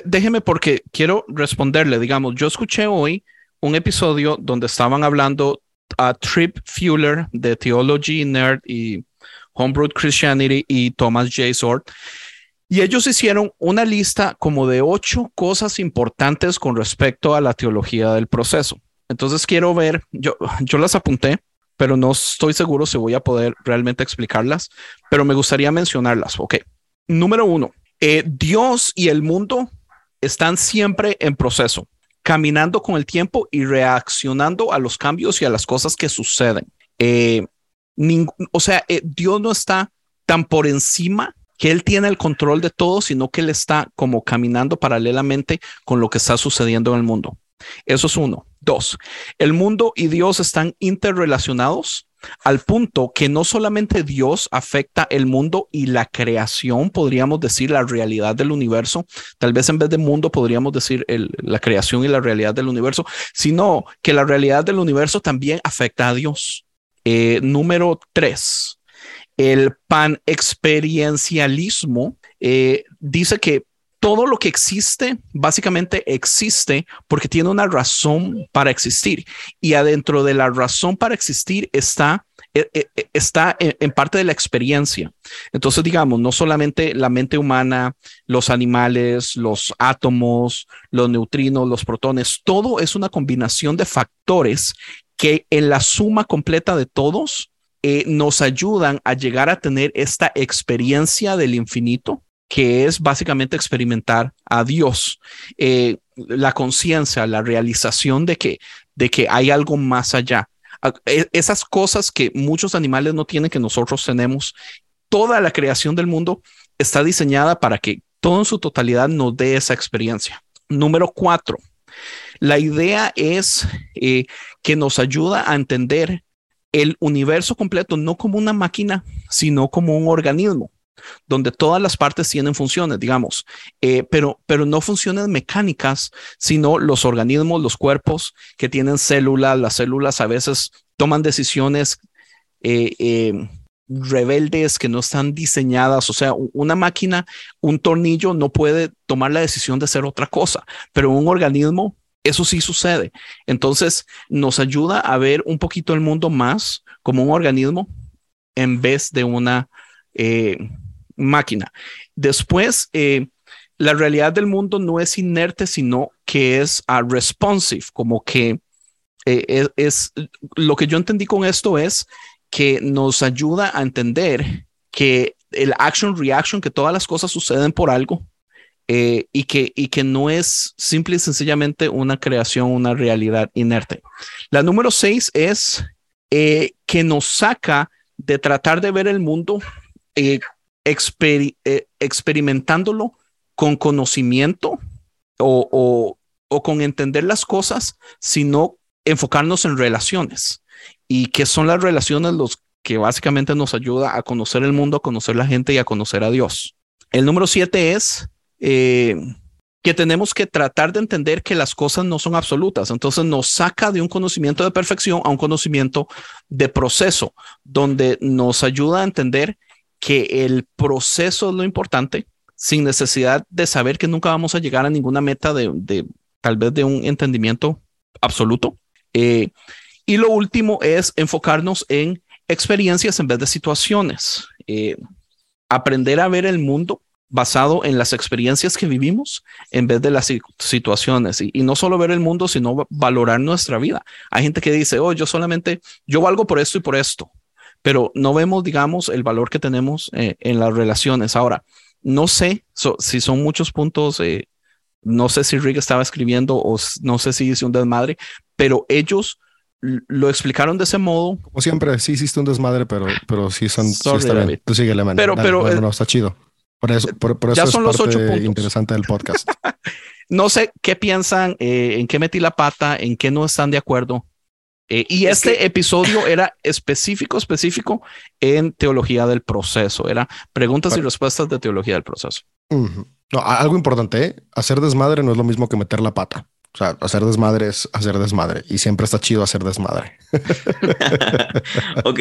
Speaker 2: déjeme porque quiero responderle. Digamos, yo escuché hoy un episodio donde estaban hablando a Trip Fuller de Theology Nerd y Homebrewed Christianity y Thomas J. Sword. Y ellos hicieron una lista como de ocho cosas importantes con respecto a la teología del proceso. Entonces quiero ver, yo, yo las apunté, pero no estoy seguro si voy a poder realmente explicarlas, pero me gustaría mencionarlas. Ok. Número uno, eh, Dios y el mundo están siempre en proceso, caminando con el tiempo y reaccionando a los cambios y a las cosas que suceden. Eh, o sea, eh, Dios no está tan por encima que Él tiene el control de todo, sino que Él está como caminando paralelamente con lo que está sucediendo en el mundo. Eso es uno. Dos, el mundo y Dios están interrelacionados al punto que no solamente Dios afecta el mundo y la creación, podríamos decir la realidad del universo, tal vez en vez de mundo podríamos decir la creación y la realidad del universo, sino que la realidad del universo también afecta a Dios. Eh, número tres, el panexperiencialismo eh, dice que todo lo que existe básicamente existe porque tiene una razón para existir y adentro de la razón para existir está eh, eh, está en, parte de la experiencia. Entonces, digamos, no solamente la mente humana, los animales, los átomos, los neutrinos, los protones, todo es una combinación de factores que en la suma completa de todos nos ayudan a llegar a tener esta experiencia del infinito que es básicamente experimentar a Dios, eh, la conciencia, la realización de que, de que hay algo más allá. E, esas cosas que muchos animales no tienen, que nosotros tenemos, toda la creación del mundo está diseñada para que todo en su totalidad nos dé esa experiencia. Número cuatro, la idea es eh, que nos ayuda a entender el universo completo no como una máquina, sino como un organismo donde todas las partes tienen funciones, digamos, eh, pero, pero no funciones mecánicas, sino los organismos, los cuerpos que tienen células, las células a veces toman decisiones eh, rebeldes que no están diseñadas, o sea, una máquina, un tornillo no puede tomar la decisión de hacer otra cosa, pero un organismo eso sí sucede. Entonces nos ayuda a ver un poquito el mundo más como un organismo en vez de una máquina. Después, eh, la realidad del mundo no es inerte, sino que es uh, responsive, como que eh, es, lo que yo entendí con esto es que nos ayuda a entender que el action reaction, que todas las cosas suceden por algo eh, y, que, y que no es simple y sencillamente una creación, una realidad inerte. La número seis es eh, que nos saca de tratar de ver el mundo eh, experimentándolo con conocimiento o, o, con entender las cosas, sino enfocarnos en relaciones. ¿Y que son las relaciones los que básicamente nos ayuda a conocer el mundo, a conocer la gente y a conocer a Dios? El número siete es eh, que tenemos que tratar de entender que las cosas no son absolutas. Entonces nos saca de un conocimiento de perfección a un conocimiento de proceso, donde nos ayuda a entender que el proceso es lo importante, sin necesidad de saber que nunca vamos a llegar a ninguna meta de, tal vez de un entendimiento absoluto. Eh, y lo último es enfocarnos en experiencias en vez de situaciones. Eh, aprender a ver el mundo basado en las experiencias que vivimos en vez de las situaciones. Y, no solo ver el mundo, sino valorar nuestra vida. Hay gente que dice, oh, yo solamente, yo valgo por esto y por esto, pero no vemos, digamos, el valor que tenemos eh, en las relaciones. Ahora, no sé si son muchos puntos, eh, no sé si Rick estaba escribiendo o no sé si hice un desmadre, pero ellos lo explicaron de ese modo.
Speaker 1: Como siempre, sí hiciste un desmadre, pero, pero sí son.
Speaker 2: Sorry,
Speaker 1: sí Tú sigue la
Speaker 2: Pero, pero.
Speaker 1: No, no, está chido. Por eso, por, eso
Speaker 2: ya
Speaker 1: es
Speaker 2: son los ocho puntos.
Speaker 1: interesante del podcast.
Speaker 2: no sé qué piensan, eh, en qué metí la pata, en qué no están de acuerdo. Eh, y este episodio era específico, específico en teología del proceso. Era preguntas y respuestas de teología del proceso.
Speaker 1: No, algo importante, ¿eh? hacer desmadre no es lo mismo que meter la pata. O sea, hacer desmadre es hacer desmadre y siempre está chido hacer desmadre.
Speaker 4: ok,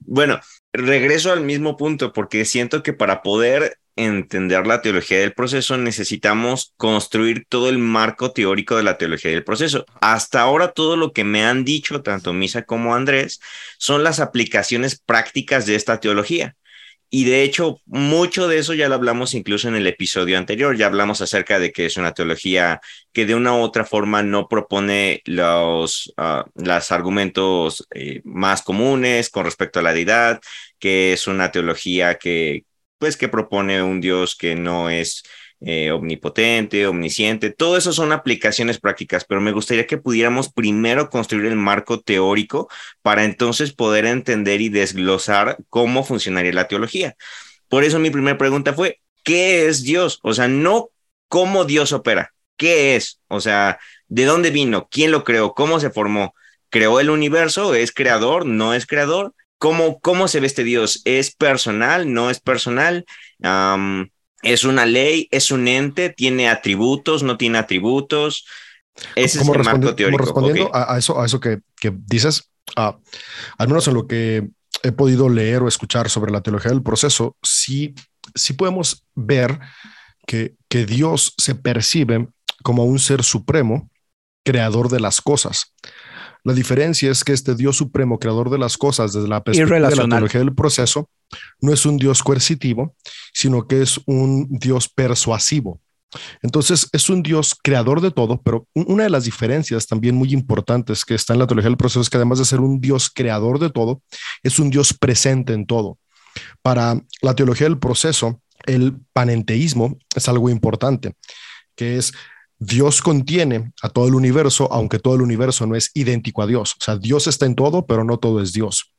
Speaker 4: bueno, regreso al mismo punto porque siento que para poder entender la teología del proceso, necesitamos construir todo el marco teórico de la teología del proceso. Hasta ahora todo lo que me han dicho, tanto Misa como Andrés, son las aplicaciones prácticas de esta teología. Y de hecho, mucho de eso ya lo hablamos incluso en el episodio anterior. Ya hablamos acerca de que es una teología que de una u otra forma no propone los, uh, los argumentos eh, más comunes con respecto a la deidad, que es una teología que, pues que propone un Dios que no es eh, omnipotente, omnisciente. Todo eso son aplicaciones prácticas, pero me gustaría que pudiéramos primero construir el marco teórico para entonces poder entender y desglosar cómo funcionaría la teología. Por eso mi primera pregunta fue, ¿qué es Dios? O sea, no cómo Dios opera, ¿qué es? O sea, ¿de dónde vino? ¿Quién lo creó? ¿Cómo se formó? ¿Creó el universo? ¿Es creador? ¿No es creador? ¿Cómo, cómo se ve este Dios? ¿Es personal? ¿No es personal? ¿Es una ley? ¿Es un ente? ¿Tiene atributos? ¿No tiene atributos?
Speaker 1: Ese es el marco teórico. respondiendo a, eso, a eso que, dices, ah, al menos en lo que he podido leer o escuchar sobre la teología del proceso, sí, sí podemos ver que, que Dios se percibe como un ser supremo, creador de las cosas. La diferencia es que este Dios supremo, creador de las cosas, desde la perspectiva de la teología del proceso, no es un Dios coercitivo, sino que es un Dios persuasivo. Entonces, es un Dios creador de todo, pero una de las diferencias también muy importantes que está en la teología del proceso es que además de ser un Dios creador de todo, es un Dios presente en todo. Para la teología del proceso, el panenteísmo es algo importante, que es Dios contiene a todo el universo, aunque todo el universo no es idéntico a Dios. O sea, Dios está en todo, pero no todo es Dios.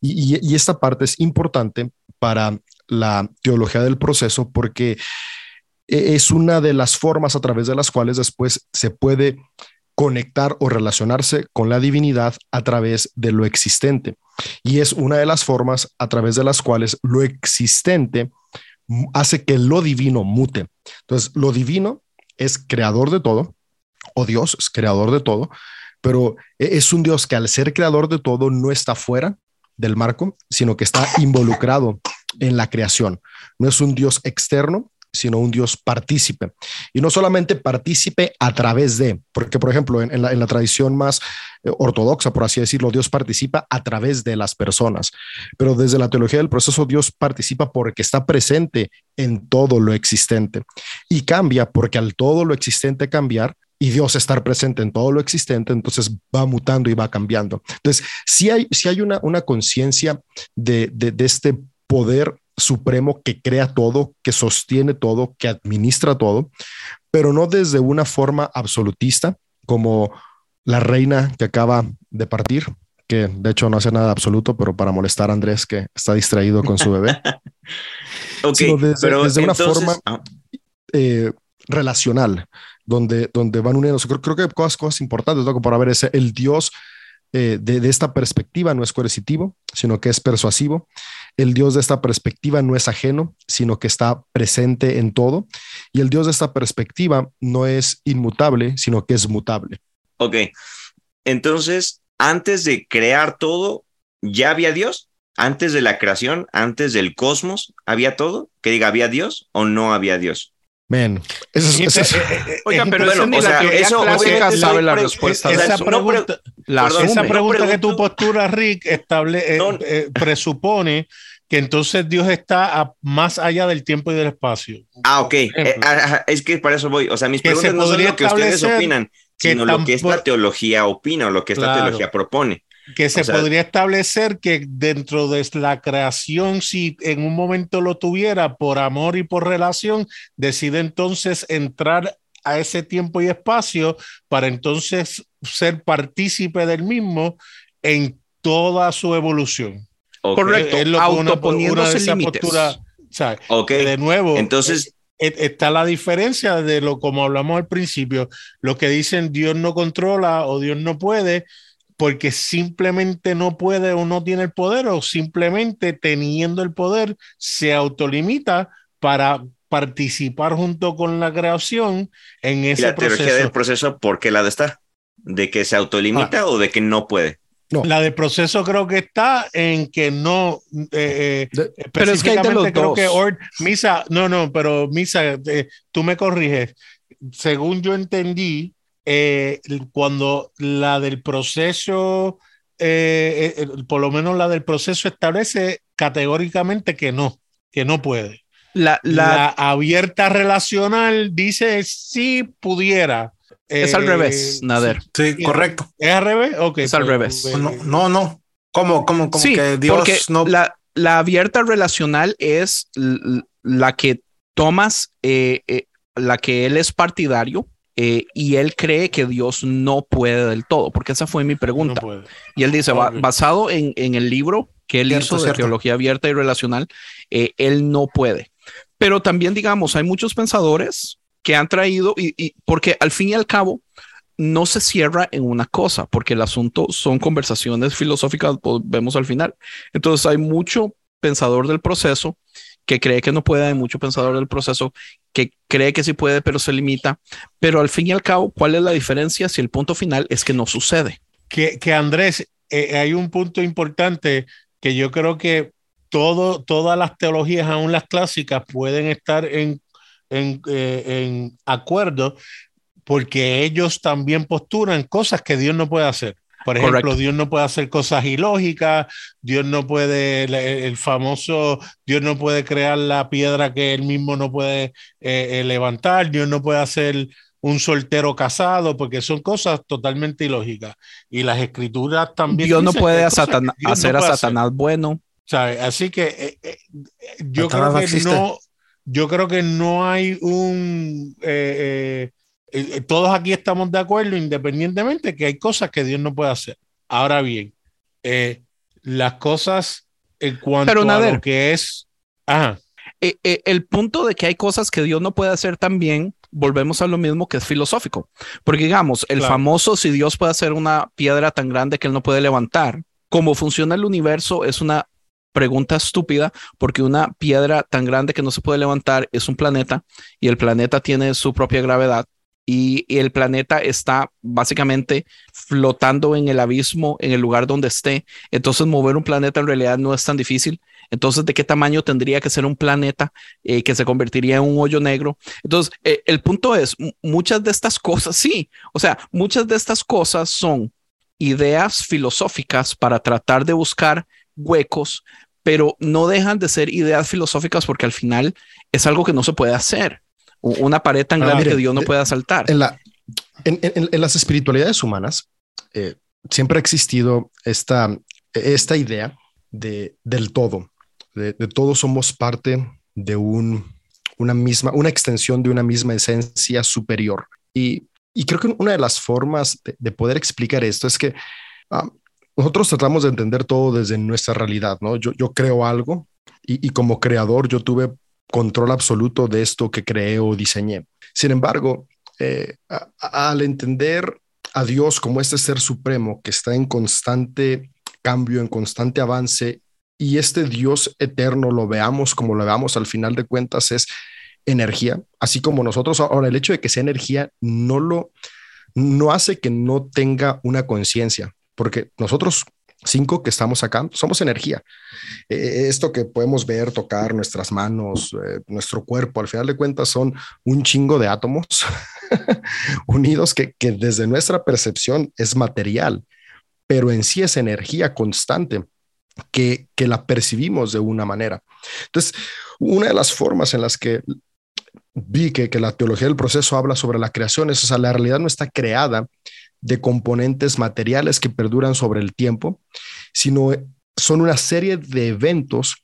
Speaker 1: Y, esta parte es importante para la teología del proceso porque e, es una de las formas a través de las cuales después se puede conectar o relacionarse con la divinidad a través de lo existente. Y es una de las formas a través de las cuales lo existente hace que lo divino mute. Entonces, lo divino es creador de todo, o Dios es creador de todo, pero e, es un Dios que al ser creador de todo no está fuera del marco, sino que está involucrado en la creación. No es un Dios externo, sino un Dios partícipe. Y no solamente partícipe a través de, porque por ejemplo, en, la, tradición más eh, ortodoxa, por así decirlo, Dios participa a través de las personas. Pero desde la teología del proceso, Dios participa porque está presente en todo lo existente. Y cambia porque al todo lo existente cambiar, y Dios estar presente en todo lo existente, entonces va mutando y va cambiando. Entonces, si hay, si hay una, una conciencia de, de, de este poder supremo que crea todo, que sostiene todo, que administra todo, pero no desde una forma absolutista como la reina que acaba de partir, que de hecho no hace nada absoluto, pero para molestar a Andrés que está distraído con su bebé.
Speaker 4: okay,
Speaker 1: desde,
Speaker 4: pero
Speaker 1: desde
Speaker 4: entonces,
Speaker 1: una forma
Speaker 4: ah,
Speaker 1: eh, relacional, donde, donde van uniendo. Creo, creo que hay cosas, cosas importantes, ver ese, el Dios eh, de, de esta perspectiva no es coercitivo, sino que es persuasivo. El Dios de esta perspectiva no es ajeno, sino que está presente en todo. Y el Dios de esta perspectiva no es inmutable, sino que es mutable.
Speaker 4: ok, entonces, antes de crear todo, ¿ya había Dios? Antes de la creación, antes del cosmos, ¿había todo? Que diga, ¿había Dios o no había Dios?
Speaker 1: Men, eso es, eso es-
Speaker 2: Oiga, pero
Speaker 4: Bueno,
Speaker 2: eso ni
Speaker 4: o
Speaker 2: la
Speaker 4: sea, eso
Speaker 2: clásica sabe
Speaker 4: no
Speaker 2: la respuesta de
Speaker 3: esa
Speaker 2: eso.
Speaker 4: No,
Speaker 3: pregunta,
Speaker 2: La
Speaker 4: Perdón,
Speaker 3: esa pregunta
Speaker 4: no
Speaker 3: que tú
Speaker 4: pregunto-
Speaker 3: posturas, Rick, estable, eh,
Speaker 4: No.
Speaker 3: eh, presupone que entonces Dios está a- más allá del tiempo y del espacio.
Speaker 4: Ah, ok. Eh, ajá, es que para eso voy. O sea, mis
Speaker 3: Que se
Speaker 4: preguntas no son lo que ustedes opinan,
Speaker 3: que
Speaker 4: sino lo que esta teología opina o lo que esta
Speaker 3: Claro.
Speaker 4: teología propone.
Speaker 3: Que se
Speaker 4: O sea-
Speaker 3: podría establecer que dentro de la creación, si en un momento lo tuviera por amor y por relación, decide entonces entrar a ese tiempo y espacio para entonces ser partícipe del mismo en toda su evolución.
Speaker 4: Ok.
Speaker 2: Correcto.
Speaker 3: Es lo que una-
Speaker 2: Autoponiéndose límites.
Speaker 3: posturas, ¿sabes?
Speaker 4: Ok.
Speaker 3: Que de nuevo,
Speaker 4: Entonces,
Speaker 3: eh, está la diferencia de lo como hablamos al principio, lo que dicen Dios no controla o Dios no puede, porque simplemente no puede o no tiene el poder, o simplemente teniendo el poder se autolimita para participar junto con la creación en
Speaker 4: ¿y
Speaker 3: ese
Speaker 4: la teología del
Speaker 3: proceso.
Speaker 4: proceso, ¿por qué la de estar? ¿De que se autolimita o de que no puede?
Speaker 3: La de proceso creo que está en que no eh, eh,
Speaker 1: De-
Speaker 2: Pero es que hay de los
Speaker 3: específicamente creo
Speaker 2: dos.
Speaker 3: que Ord- Misa, no, no, pero Misa, eh, tú me corriges. Según yo entendí, eh, cuando la del proceso, eh, eh, por lo menos la del proceso establece categóricamente que no, que no puede.
Speaker 2: La,
Speaker 3: La,
Speaker 2: la,
Speaker 3: abierta relacional dice sí pudiera.
Speaker 2: es al revés, Nader.
Speaker 5: Sí,
Speaker 3: Sí.
Speaker 5: correcto.
Speaker 3: ¿Es al revés? Ok.
Speaker 2: Es al
Speaker 3: pues,
Speaker 2: revés.
Speaker 3: pues,
Speaker 5: No, no, no. ¿Cómo, cómo, cómo
Speaker 2: Sí,
Speaker 5: que Dios
Speaker 2: porque
Speaker 5: no?
Speaker 2: la, la abierta relacional es la que tomas, eh, eh, la que él es partidario eh, y él cree que Dios no puede del todo, porque esa fue mi pregunta. Y él dice, basado en, en el libro que él
Speaker 5: Cierto,
Speaker 2: hizo de
Speaker 5: cierto.
Speaker 2: teología abierta y relacional, eh, él no puede. Pero también, digamos, hay muchos pensadores que han traído, y, y- porque al fin y al cabo, no se cierra en una cosa, porque el asunto son conversaciones filosóficas, pues, vemos al final. Entonces hay mucho pensador del proceso que cree que no puede, hay mucho pensador del proceso que cree que sí puede, pero se limita. Pero al fin y al cabo, ¿cuál es la diferencia si el punto final es que no sucede?
Speaker 3: que, que Andrés, eh, hay un punto importante que yo creo que todo, todas las teologías, aún las clásicas, pueden estar en, en, eh, en acuerdo porque ellos también postulan cosas que Dios no puede hacer. Por ejemplo,
Speaker 2: Correcto.
Speaker 3: Dios no puede hacer cosas ilógicas, Dios no puede, el, el famoso, Dios no puede crear la piedra que él mismo no puede eh, eh, levantar, Dios no puede hacer un soltero casado, porque son cosas totalmente ilógicas. Y las escrituras también.
Speaker 2: Dios no puede a
Speaker 3: no
Speaker 2: hacer a Satanás bueno.
Speaker 3: ¿sabe? Así que eh, eh, yo
Speaker 5: Satanás
Speaker 3: creo que
Speaker 5: existe.
Speaker 3: no, yo creo que no hay un eh, eh, todos aquí estamos de acuerdo, independientemente que hay cosas que Dios no puede hacer. Ahora bien, eh, las cosas en cuanto
Speaker 2: Pero,
Speaker 3: a lo que es, ajá,
Speaker 2: Eh, eh, el punto de que hay cosas que Dios no puede hacer también, volvemos a lo mismo que es filosófico. Porque digamos, el
Speaker 3: Claro.
Speaker 2: famoso si Dios puede hacer una piedra tan grande que él no puede levantar, cómo funciona el universo es una pregunta estúpida porque una piedra tan grande que no se puede levantar es un planeta y el planeta tiene su propia gravedad y, el planeta está básicamente flotando en el abismo, en el lugar donde esté. Entonces mover un planeta en realidad no es tan difícil. Entonces, ¿de qué tamaño tendría que ser un planeta eh, que se convertiría en un hoyo negro? Entonces, eh, el punto es, muchas de estas cosas, sí, o sea, muchas de estas cosas son ideas filosóficas para tratar de buscar huecos, pero no dejan de ser ideas filosóficas porque al final es algo que no se puede hacer. Una pared tan
Speaker 1: Ah,
Speaker 2: grande
Speaker 1: mire,
Speaker 2: que Dios no
Speaker 1: de-
Speaker 2: puede saltar.
Speaker 1: En la, en, las espiritualidades humanas eh, siempre ha existido esta, esta idea de, del todo, de, todos somos parte de un, una misma, una extensión de una misma esencia superior. Y, creo que una de las formas de, poder explicar esto es que ah, nosotros tratamos de entender todo desde nuestra realidad, ¿no? Yo, yo creo algo y, y como creador yo tuve control absoluto de esto que creé o diseñé. Sin embargo, eh, al entender a Dios como este ser supremo que está en constante cambio, en constante avance, y este Dios eterno lo veamos como lo veamos al final de cuentas es energía, así como nosotros. Ahora, el hecho de que sea energía no lo no hace que no tenga una conciencia, porque nosotros cinco que estamos acá, somos energía. Eh, esto que podemos ver, tocar, nuestras manos, eh, nuestro cuerpo, al final de cuentas son un chingo de átomos unidos que, que desde nuestra percepción es material, pero en sí es energía constante. Que, que la percibimos de una manera. Entonces, una de las formas en las que vi que, que, la teología del proceso habla sobre la creación es, o sea, la realidad no está creada de componentes materiales que perduran sobre el tiempo, sino son una serie de eventos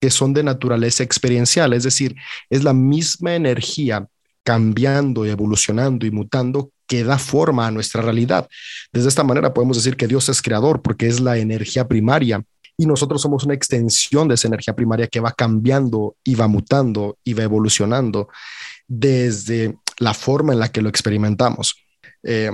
Speaker 1: que son de naturaleza experiencial, es decir, es la misma energía cambiando, evolucionando y mutando que da forma a nuestra realidad. Desde esta manera podemos decir que Dios es creador porque es la energía primaria y nosotros somos una extensión de esa energía primaria que va cambiando y va mutando y va evolucionando desde la forma en la que lo experimentamos. Eh,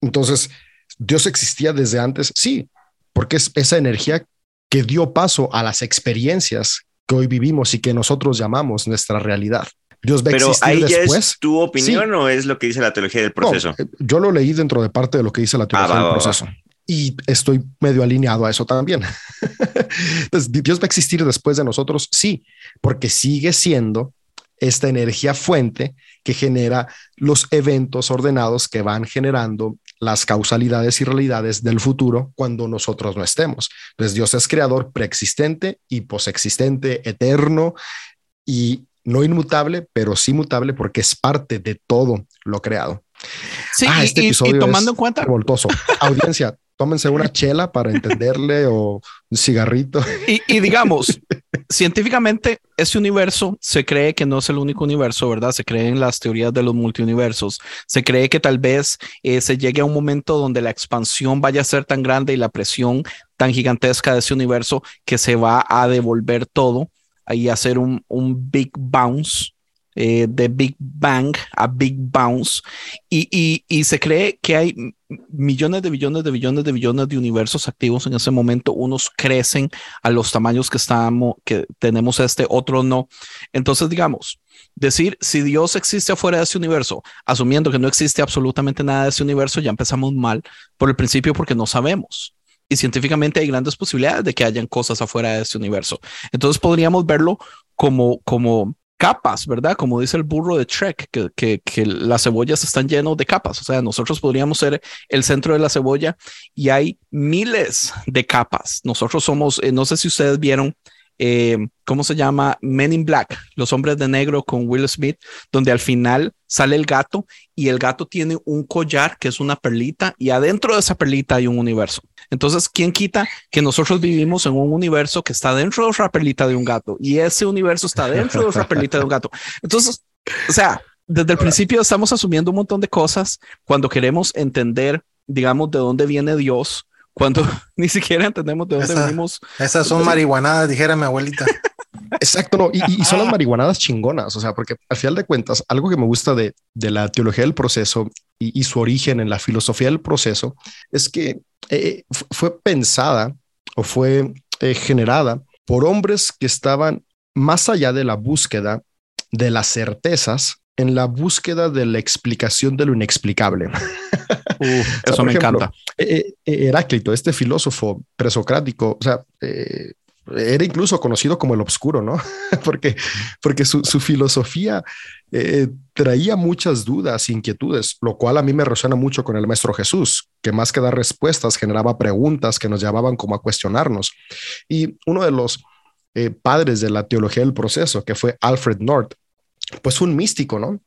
Speaker 1: entonces, ¿Dios existía desde antes? Sí, porque es esa energía que dio paso a las experiencias que hoy vivimos y que nosotros llamamos nuestra realidad. Dios va a
Speaker 4: Pero ahí ya es tu opinión o es lo que dice la teología del proceso?
Speaker 1: Eh, yo lo leí dentro de parte de lo que dice la ah, teología del proceso. Y estoy medio alineado a eso también. Entonces, ¿Dios va a existir después de nosotros? Sí, porque sigue siendo esta energía fuente que genera los eventos ordenados que van generando las causalidades y realidades del futuro cuando nosotros no estemos. Entonces Dios es creador preexistente y posexistente, eterno y no inmutable, pero sí mutable porque es parte de todo lo creado.
Speaker 2: Sí, ah, este episodio tomando en cuenta.
Speaker 1: Revoltoso. Audiencia, tómense una chela para entenderle o un cigarrito.
Speaker 2: Y, digamos, científicamente, ese universo se cree que no es el único universo, ¿verdad? Se cree en las teorías de los multiuniversos. Se cree que tal vez eh, se llegue a un momento donde la expansión vaya a ser tan grande y la presión tan gigantesca de ese universo que se va a devolver todo y hacer un, un big bounce eh, de Big Bang a Big Bounce y, se cree que hay millones de billones de billones de billones de universos activos en ese momento. Unos crecen a los tamaños que estamos, que tenemos este, otro no. Entonces, digamos, decir si Dios existe afuera de ese universo, asumiendo que no existe absolutamente nada de ese universo, ya empezamos mal por el principio porque no sabemos y científicamente hay grandes posibilidades de que hayan cosas afuera de ese universo. Entonces podríamos verlo como, como capas, ¿verdad? Como dice el burro de Trek, que, que, las cebollas están llenas de capas. O sea, nosotros podríamos ser el centro de la cebolla y hay miles de capas. Nosotros somos, eh, no sé si ustedes vieron eh, ¿cómo se llama? Men in Black, Los Hombres de Negro con Will Smith, donde al final sale el gato y el gato tiene un collar que es una perlita y adentro de esa perlita hay un universo. Entonces, ¿quién quita que nosotros vivimos en un universo que está dentro de otra perlita de un gato y ese universo está dentro de otra perlita de un gato? Entonces, o sea, desde el principio estamos asumiendo un montón de cosas cuando queremos entender, digamos, de dónde viene Dios cuando ni siquiera entendemos de dónde venimos.
Speaker 5: Esas son marihuanadas, dijera mi abuelita.
Speaker 1: Exacto, no, y, son las marihuanadas chingonas, o sea, porque al final de cuentas, algo que me gusta de, la teología del proceso y, su origen en la filosofía del proceso es que eh, fue pensada o fue eh, generada por hombres que estaban más allá de la búsqueda de las certezas en la búsqueda de la explicación de lo inexplicable.
Speaker 2: eso me encanta.
Speaker 1: Eh, eh, Heráclito, este filósofo presocrático, o sea, eh, era incluso conocido como el obscuro, ¿no? porque, porque su, filosofía traía muchas dudas, inquietudes, lo cual a mí me resuena mucho con el Maestro Jesús, que más que dar respuestas generaba preguntas que nos llevaban como a cuestionarnos. Y uno de los padres de la teología del proceso, que fue Alfred North, pues un místico, ¿no?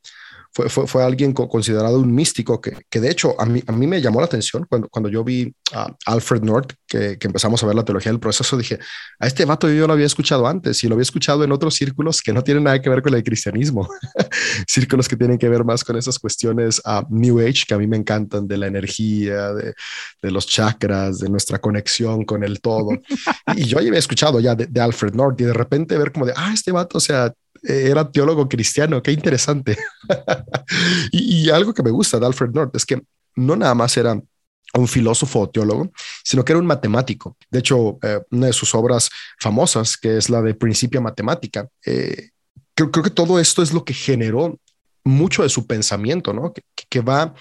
Speaker 1: fue, fue, fue alguien considerado un místico que, que, de hecho a mí, a mí me llamó la atención cuando, cuando yo vi a Alfred North, que, que, empezamos a ver la teología del proceso, dije, a este vato yo lo había escuchado antes y lo había escuchado en otros círculos que no tienen nada que ver con el cristianismo, círculos que tienen que ver más con esas cuestiones a New Age que a mí me encantan, de la energía, de, de los chakras, de nuestra conexión con el todo. y yo había escuchado ya de, de Alfred North y de repente ver como de, ah, este vato, o sea, era teólogo cristiano, qué interesante. y, algo que me gusta de Alfred North es que no nada más era un filósofo o teólogo, sino que era un matemático. De hecho, eh, una de sus obras famosas, que es la de Principia Matemática, eh, creo, que todo esto es lo que generó mucho de su pensamiento, ¿no? Que, va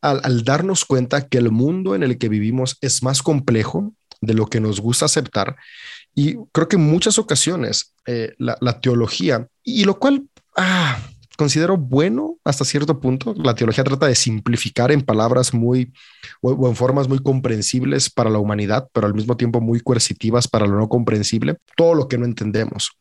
Speaker 1: al, darnos cuenta que el mundo en el que vivimos es más complejo de lo que nos gusta aceptar y creo que en muchas ocasiones eh, la, teología, y lo cual ah, considero bueno hasta cierto punto, la teología trata de simplificar en palabras muy o, en formas muy comprensibles para la humanidad, pero al mismo tiempo muy coercitivas para lo no comprensible, todo lo que no entendemos.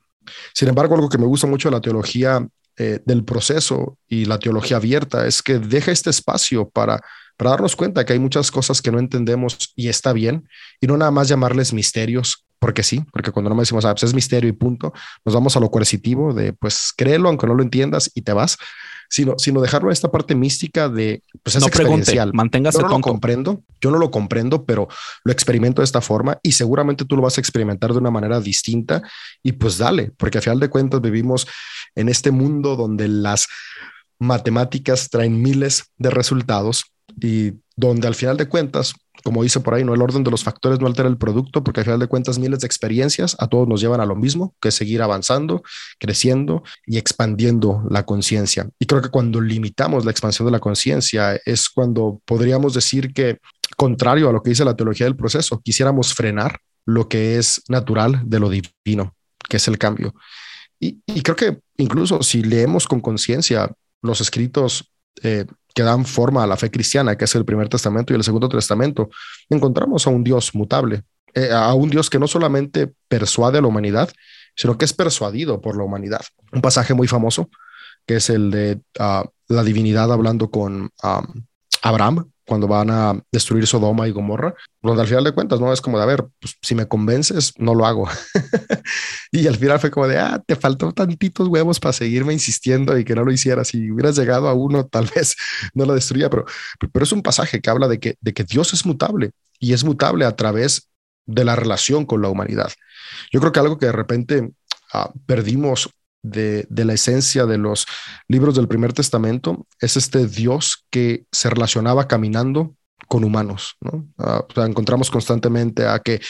Speaker 1: Sin embargo, algo que me gusta mucho de la teología eh, del proceso y la teología abierta es que deja este espacio para para darnos cuenta que hay muchas cosas que no entendemos y está bien, y no nada más llamarles misterios, porque sí, porque cuando no me decimos, ah, pues es misterio y punto, nos vamos a lo coercitivo de, pues créelo aunque no lo entiendas y te vas, sino, sino dejarlo a esta parte mística de, pues es
Speaker 2: no
Speaker 1: experiencial.
Speaker 2: Manténgase
Speaker 1: yo no lo comprendo, yo no lo comprendo, pero lo experimento de esta forma y seguramente tú lo vas a experimentar de una manera distinta y pues dale, porque a final de cuentas vivimos en este mundo donde las matemáticas traen miles de resultados y donde al final de cuentas, como dice por ahí, no el orden de los factores no altera el producto, porque al final de cuentas miles de experiencias a todos nos llevan a lo mismo, que seguir avanzando, creciendo y expandiendo la conciencia. Y creo que cuando limitamos la expansión de la conciencia es cuando podríamos decir que, contrario a lo que dice la teología del proceso, quisiéramos frenar lo que es natural de lo divino, que es el cambio. Y, y creo que incluso si leemos con conciencia los escritos eh, que dan forma a la fe cristiana, que es el primer testamento y el segundo testamento, encontramos a un Dios mutable, eh, a un Dios que no solamente persuade a la humanidad, sino que es persuadido por la humanidad. Un pasaje muy famoso, que es el de uh, la divinidad hablando con um, Abraham, cuando van a destruir Sodoma y Gomorra, donde al final de cuentas, no es como de, a ver, pues, si me convences, no lo hago. y al final fue como de, ah, te faltó tantitos huevos para seguirme insistiendo y que no lo hiciera. Si hubieras llegado a uno, tal vez no lo destruía, pero, pero es un pasaje que habla de que, de que Dios es mutable y es mutable a través de la relación con la humanidad. Yo creo que algo que de repente uh, perdimos de, la esencia de los libros del primer testamento es este Dios que se relacionaba caminando con humanos. sea, encontramos constantemente a que,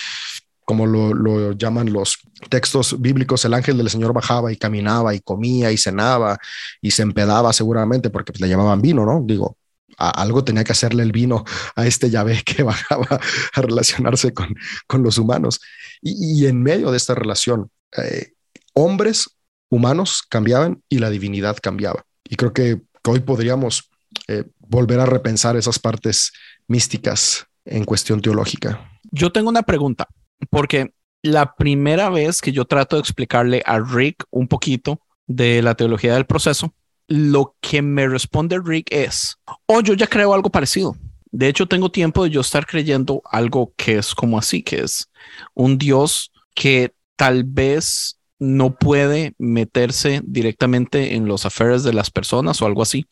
Speaker 1: como lo, llaman los textos bíblicos, el ángel del Señor bajaba y caminaba y comía y cenaba y se empedaba seguramente porque pues, le llamaban vino, ¿no? Digo, algo tenía que hacerle el vino a este Yahvé que bajaba a relacionarse con, con los humanos. Y, y, en medio de esta relación, eh, hombres humanos cambiaban y la divinidad cambiaba. Y creo que hoy podríamos eh, volver a repensar esas partes místicas en cuestión teológica.
Speaker 2: Yo tengo una pregunta, porque la primera vez que yo trato de explicarle a Rick un poquito de la teología del proceso, lo que me responde Rick es, oh, yo ya creo algo parecido. De hecho, tengo tiempo de yo estar creyendo algo que es como así, que es un Dios que tal vez no puede meterse directamente en los affairs de las personas o algo así.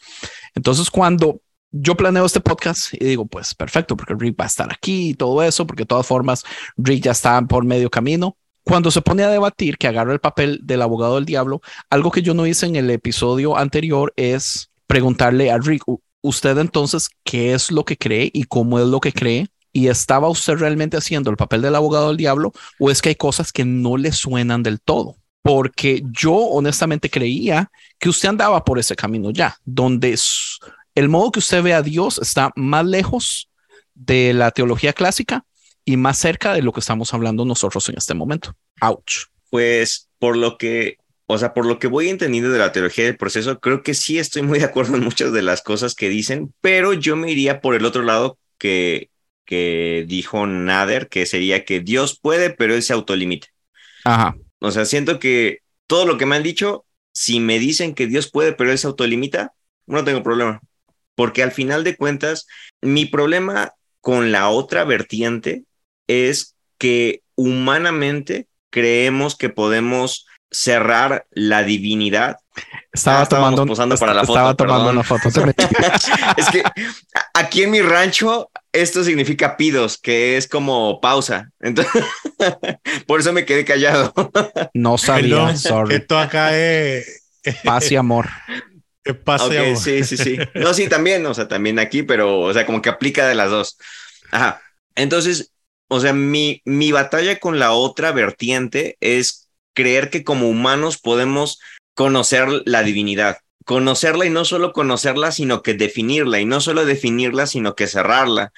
Speaker 2: Entonces, cuando yo planeo este podcast y digo, pues perfecto, porque Rick va a estar aquí y todo eso, porque de todas formas, Rick ya está por medio camino. Cuando se pone a debatir que agarra el papel del abogado del diablo, algo que yo no hice en el episodio anterior es preguntarle a Rick, usted entonces, ¿qué es lo que cree y cómo es lo que cree? Y estaba usted realmente haciendo el papel del abogado del diablo o es que hay cosas que no le suenan del todo. Porque yo honestamente creía que usted andaba por ese camino ya, donde el modo que usted ve a Dios está más lejos de la teología clásica y más cerca de lo que estamos hablando nosotros en este momento. Ouch.
Speaker 4: Pues por lo que, o sea, por lo que voy entendiendo de la teología del proceso, creo que sí estoy muy de acuerdo en muchas de las cosas que dicen, pero yo me iría por el otro lado que que dijo Nader, que sería que Dios puede, pero él se autolimita.
Speaker 2: Ajá.
Speaker 4: O sea, siento que todo lo que me han dicho, si me dicen que Dios puede, pero él se autolimita, no tengo problema. Porque al final de cuentas, mi problema con la otra vertiente es que humanamente creemos que podemos cerrar la divinidad.
Speaker 2: Estaba
Speaker 4: Ah,
Speaker 2: tomando,
Speaker 4: posando para la
Speaker 2: estaba
Speaker 4: foto,
Speaker 2: tomando
Speaker 4: perdón.
Speaker 2: una foto.
Speaker 4: es que aquí en mi rancho esto significa pidos, que es como pausa. Entonces, por eso me quedé callado.
Speaker 2: No sabía,
Speaker 3: Perdón,
Speaker 2: sorry.
Speaker 3: esto acá es,
Speaker 2: Paz y amor.
Speaker 3: es pase
Speaker 4: Ok,
Speaker 3: amor.
Speaker 4: sí, sí, sí. No, sí, también, o sea, también aquí, pero, o sea, como que aplica de las dos. Ajá. Entonces, o sea, mi, mi batalla con la otra vertiente es creer que como humanos podemos conocer la divinidad. Conocerla y no solo conocerla, sino que definirla. Y no solo definirla, sino que cerrarla.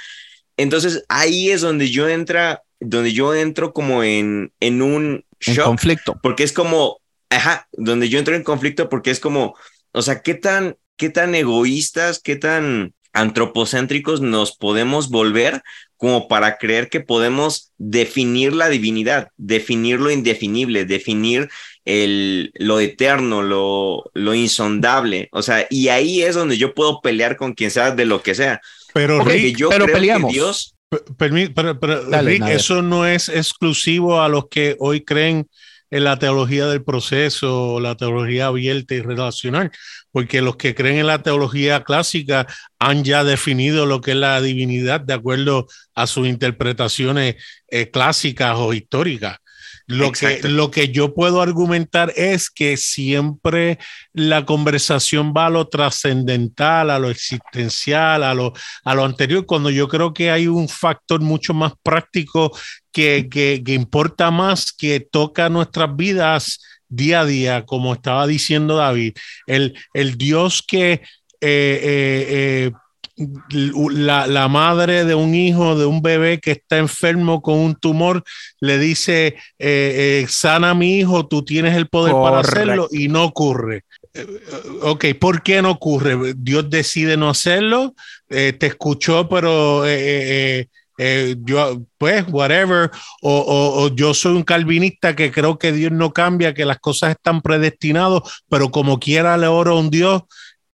Speaker 4: Entonces, ahí es donde yo entra, donde yo entro como en, en un
Speaker 2: En
Speaker 4: shock
Speaker 2: conflicto.
Speaker 4: porque es como, ajá, donde yo entro en conflicto porque es como, o sea, qué tan, qué tan egoístas, qué tan antropocéntricos nos podemos volver como para creer que podemos definir la divinidad, definir lo indefinible, definir el, lo eterno, lo, lo insondable. O sea, y ahí es donde yo puedo pelear con quien sea de lo que sea.
Speaker 3: Pero Rick,
Speaker 4: yo
Speaker 2: pero
Speaker 4: creo
Speaker 2: peleamos.
Speaker 4: que Dios,
Speaker 3: permi- pero- pero,
Speaker 2: Dale,
Speaker 3: Rick, eso no es exclusivo a los que hoy creen en la teología del proceso, la teología abierta y relacional, porque los que creen en la teología clásica han ya definido lo que es la divinidad de acuerdo a sus interpretaciones eh, clásicas o históricas. Lo que, lo que yo puedo argumentar es que siempre la conversación va a lo trascendental, a lo existencial, a lo, a lo anterior, cuando yo creo que hay un factor mucho más práctico que, que, que importa más, que toca nuestras vidas día a día, como estaba diciendo David, el, el Dios que eh, eh, eh, la, la madre de un hijo, de un bebé que está enfermo con un tumor, le dice, eh, eh, sana a mi hijo, tú tienes el poder para hacerlo y no ocurre. Eh, Ok, ¿por qué no ocurre? Dios decide no hacerlo, eh, te escuchó, pero eh, eh, eh, yo, pues, whatever, o, o- o yo soy un calvinista que creo que Dios no cambia, que las cosas están predestinadas, pero como quiera le oro a un Dios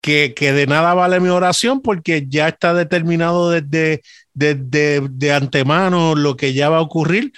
Speaker 3: que, que de nada vale mi oración porque ya está determinado desde, desde de antemano lo que ya va a ocurrir.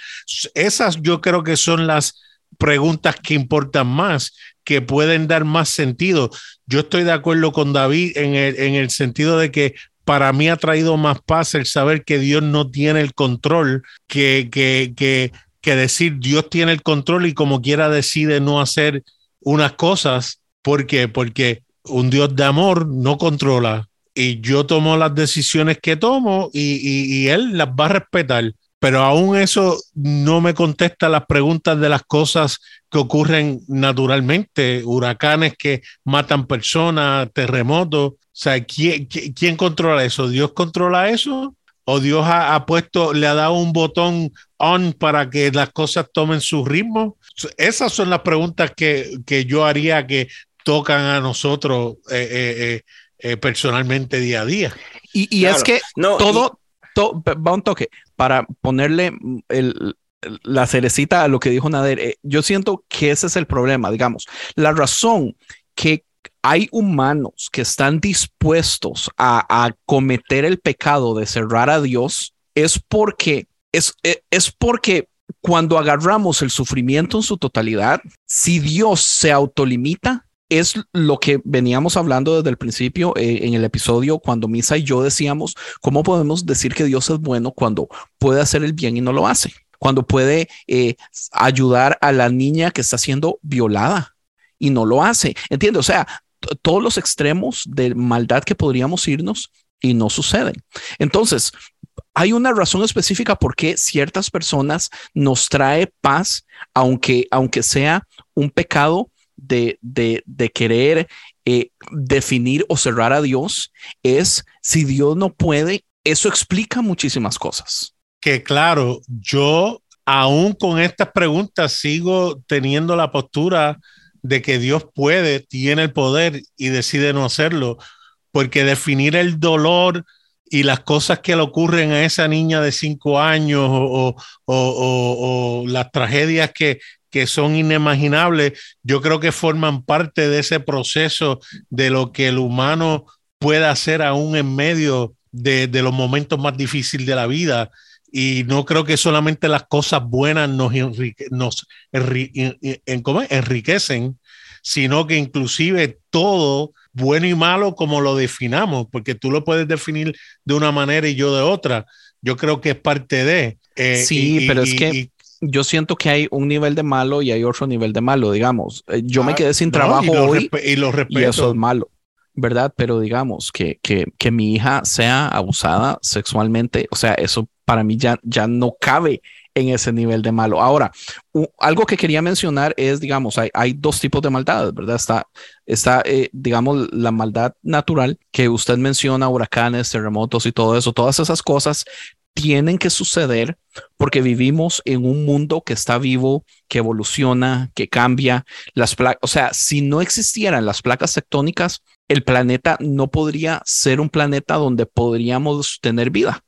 Speaker 3: Esas yo creo que son las preguntas que importan más, que pueden dar más sentido. Yo estoy de acuerdo con David en el, en el sentido de que para mí ha traído más paz el saber que Dios no tiene el control, que, que, que, que decir Dios tiene el control y como quiera decide no hacer unas cosas. ¿Por qué? Porque un Dios de amor no controla y yo tomo las decisiones que tomo y, y- Él las va a respetar. Pero aún eso no me contesta las preguntas de las cosas que ocurren naturalmente, huracanes que matan personas, terremotos. O sea, ¿quién, quién- quién controla eso? ¿Dios controla eso? ¿O Dios ha, ha puesto, le ha dado un botón on para que las cosas tomen su ritmo? Esas son las preguntas que, que yo haría que tocan a nosotros eh, eh, eh, eh, personalmente día a día.
Speaker 2: Y, y
Speaker 4: Claro.
Speaker 2: es que
Speaker 4: no,
Speaker 2: todo, to- va un toque para ponerle mm, el- la cerecita a lo que dijo Nader. eh, yo siento que ese es el problema, digamos. La razón que hay humanos que están dispuestos a, a cometer el pecado de cerrar a Dios es porque es, es porque cuando agarramos el sufrimiento en su totalidad, si Dios se autolimita, es lo que veníamos hablando desde el principio eh, en el episodio cuando Misa y yo decíamos, ¿cómo podemos decir que Dios es bueno cuando puede hacer el bien y no lo hace? Cuando puede eh, ayudar a la niña que está siendo violada y no lo hace. ¿Entiendes? O sea, todos los extremos de maldad que podríamos irnos y no suceden. Entonces, hay una razón específica por qué ciertas personas nos trae paz, aunque, aunque sea un pecado de, de, de querer eh, definir o cerrar a Dios, es si Dios no puede, eso explica muchísimas cosas.
Speaker 3: que claro, yo aún con estas preguntas sigo teniendo la postura de que Dios puede, tiene el poder y decide no hacerlo, porque definir el dolor y las cosas que le ocurren a esa niña de cinco años o, o- o- o- las tragedias que, que son inimaginables, yo creo que forman parte de ese proceso de lo que el humano puede hacer aún en medio de, los momentos más difíciles de la vida. Y no creo que solamente las cosas buenas nos, nos enriquecen, sino que inclusive todo, bueno y malo, como lo definamos, porque tú lo puedes definir de una manera y yo de otra. Yo creo que es parte de...
Speaker 2: Eh, sí, pero es que yo siento que hay un nivel de malo y hay otro nivel de malo, digamos. Eh, yo me ah, quedé sin trabajo hoy
Speaker 3: y, lo
Speaker 2: y eso es malo. ¿verdad? Pero digamos que, que, que, mi hija sea abusada sexualmente, o sea, eso para mí ya, ya no cabe en ese nivel de malo. Ahora, algo que quería mencionar es, digamos, hay, hay dos tipos de maldades, ¿verdad? Está, está eh, digamos, la maldad natural que usted menciona, huracanes, terremotos y todo eso, todas esas cosas tienen que suceder porque vivimos en un mundo que está vivo, que evoluciona, que cambia. Las o sea, si no existieran las placas tectónicas, el planeta no podría ser un planeta donde podríamos tener vida.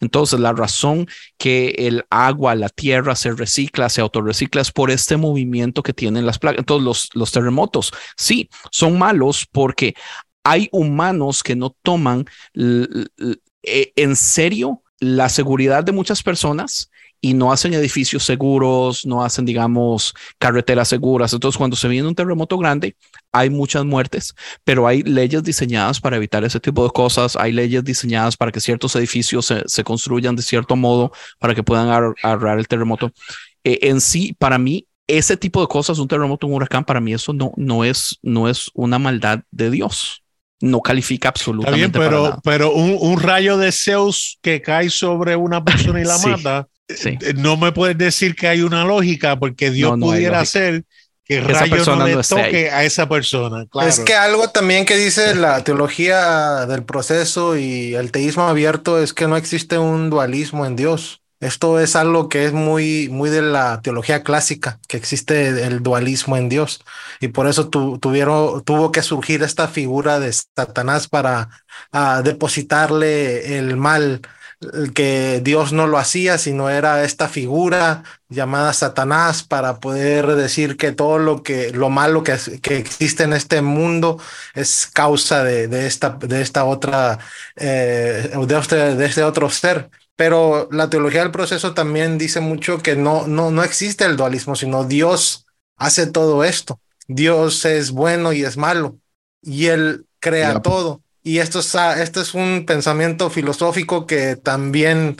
Speaker 2: Entonces, la razón que el agua, la tierra se recicla, se autorrecicla es por este movimiento que tienen las placas. Entonces, los, los terremotos, sí, son malos porque hay humanos que no toman e, en serio la seguridad de muchas personas y no hacen edificios seguros, no hacen, digamos, carreteras seguras. Entonces, cuando se viene un terremoto grande, hay muchas muertes, pero hay leyes diseñadas para evitar ese tipo de cosas. Hay leyes diseñadas para que ciertos edificios se, construyan de cierto modo para que puedan ahorrar el terremoto. Eh, en sí, para mí, ese tipo de cosas, un terremoto, un huracán, para mí eso no, no, es, no es una maldad de Dios no califica absolutamente.
Speaker 3: Está bien, pero, pero un, rayo de Zeus que cae sobre una persona y la mata, eh, no me puedes decir que hay una lógica porque Dios pudiera hacer que el rayo no le toque a esa persona.
Speaker 5: Es que algo también que dice la teología del proceso y el teísmo abierto es que no existe un dualismo en Dios. Esto es algo que es muy, muy de la teología clásica, que existe el dualismo en Dios. Y por eso tuvieron, tuvo que surgir esta figura de Satanás para ah, depositarle el mal que Dios no lo hacía, sino era esta figura llamada Satanás para poder decir que todo lo que lo malo que, que existe en este mundo es causa de, de esta de esta otra eh, de, este, de este otro ser. Pero la teología del proceso también dice mucho que no, no, no existe el dualismo, sino Dios hace todo esto. Dios es bueno y es malo y Él crea todo. Y esto es, esto es un pensamiento filosófico que también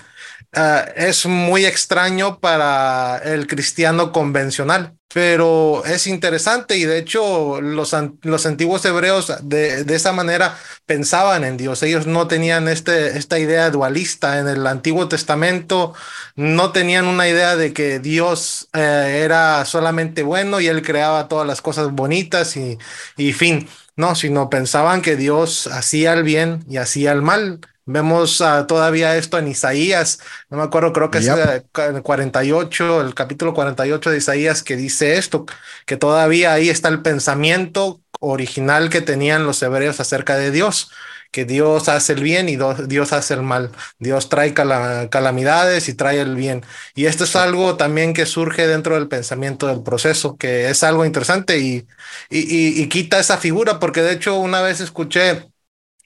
Speaker 5: ah, es muy extraño para el cristiano convencional, pero es interesante y de hecho los, los antiguos hebreos de, de, esa manera pensaban en Dios. Ellos no tenían este, esta idea dualista en el Antiguo Testamento, no tenían una idea de que Dios eh, era solamente bueno y él creaba todas las cosas bonitas y, y fin. No, sino pensaban que Dios hacía el bien y hacía el mal. Vemos uh, todavía esto en Isaías, no me acuerdo, creo que es el 48, el capítulo 48 de Isaías que dice esto, que todavía ahí está el pensamiento original que tenían los hebreos acerca de Dios que Dios hace el bien y Dios hace el mal. Dios trae calamidades y trae el bien. Y esto es algo también que surge dentro del pensamiento del proceso, que es algo interesante y, y, quita esa figura, porque de hecho una vez escuché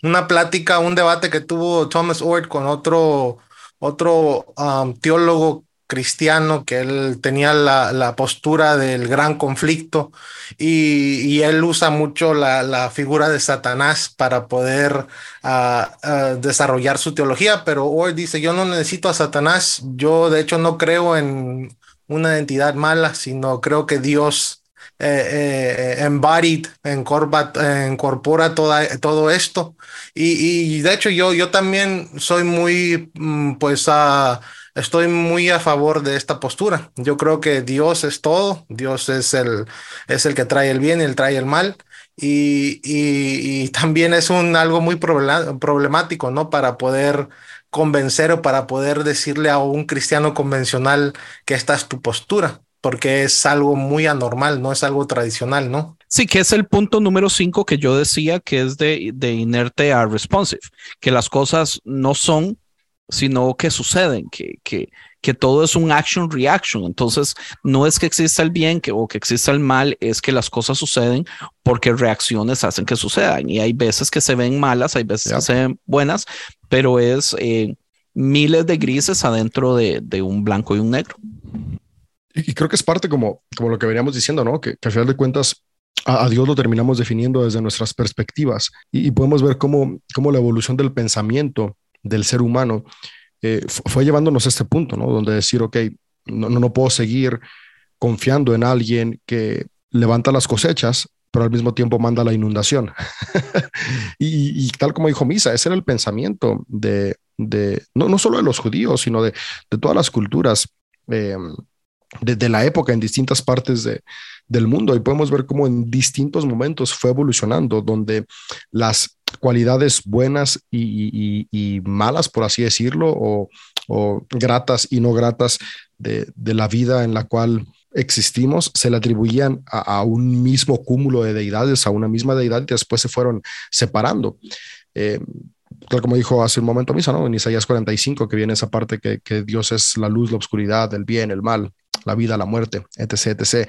Speaker 5: una plática, un debate que tuvo Thomas Ord con otro, otro um, teólogo cristiano, que él tenía la, la postura del gran conflicto y, y él usa mucho la, la, figura de Satanás para poder uh, uh, desarrollar su teología, pero hoy dice, yo no necesito a Satanás, yo de hecho no creo en una entidad mala, sino creo que Dios eh, eh, embodied, incorpora toda, todo esto. Y, y, de hecho yo, yo también soy muy, mm, pues, uh, estoy muy a favor de esta postura. Yo creo que Dios es todo, Dios es el, es el que trae el bien y el trae el mal. Y, y, también es un algo muy problemático, ¿no? Para poder convencer o para poder decirle a un cristiano convencional que esta es tu postura, porque es algo muy anormal, no es algo tradicional, ¿no?
Speaker 2: Sí, que es el punto número cinco que yo decía que es de, de inerte a responsive, que las cosas no son sino que suceden, que, que, que todo es un action reaction. Entonces, no es que exista el bien que, o que exista el mal, es que las cosas suceden porque reacciones hacen que sucedan. Y hay veces que se ven malas, hay veces que se ven buenas, pero es eh, miles de grises adentro de, de, un blanco y un negro.
Speaker 1: Y, creo que es parte como, como lo que veníamos diciendo, ¿no? Que, que al final de cuentas a, Dios lo terminamos definiendo desde nuestras perspectivas y, podemos ver cómo, cómo, la evolución del pensamiento del ser humano eh, fue llevándonos a este punto, ¿no? Donde decir, ok, no, no puedo seguir confiando en alguien que levanta las cosechas, pero al mismo tiempo manda la inundación. y, tal como dijo Misa, ese era el pensamiento de, de no, no solo de los judíos, sino de, de todas las culturas. Eh, desde la época en distintas partes de, del mundo y podemos ver cómo en distintos momentos fue evolucionando, donde las cualidades buenas y, malas, por así decirlo, o, gratas y no gratas de, la vida en la cual existimos, se le atribuían a, un mismo cúmulo de deidades, a una misma deidad y después se fueron separando. Eh, tal como dijo hace un momento Misa, ¿no? En Isaías 45, que viene esa parte que, que Dios es la luz, la oscuridad, el bien, el mal, la vida, la muerte, etc., etc.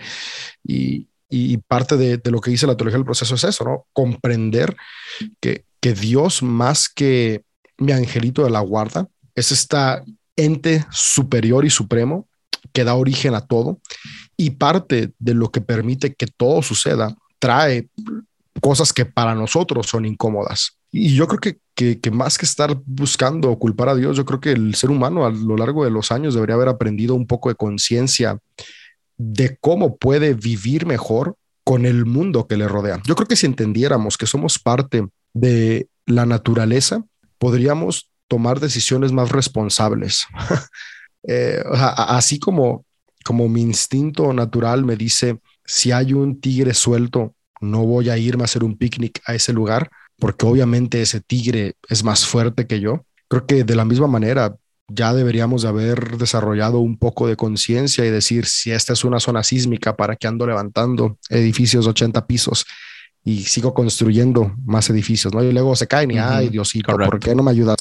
Speaker 1: Y, y parte de, de, lo que dice la teología del proceso es eso, ¿no? Comprender que, que Dios más que mi angelito de la guarda es esta ente superior y supremo que da origen a todo y parte de lo que permite que todo suceda trae cosas que para nosotros son incómodas. Y yo creo que, que, que, más que estar buscando culpar a Dios, yo creo que el ser humano a lo largo de los años debería haber aprendido un poco de conciencia de cómo puede vivir mejor con el mundo que le rodea. Yo creo que si entendiéramos que somos parte de la naturaleza, podríamos tomar decisiones más responsables. eh, así como, como mi instinto natural me dice, si hay un tigre suelto, no voy a irme a hacer un picnic a ese lugar porque obviamente ese tigre es más fuerte que yo. Creo que de la misma manera ya deberíamos de haber desarrollado un poco de conciencia y decir si esta es una zona sísmica, ¿para qué ando levantando edificios de 80 pisos? y sigo construyendo más edificios, ¿no? Y luego se caen y, ay, Diosito, ¿por qué no me ayudas?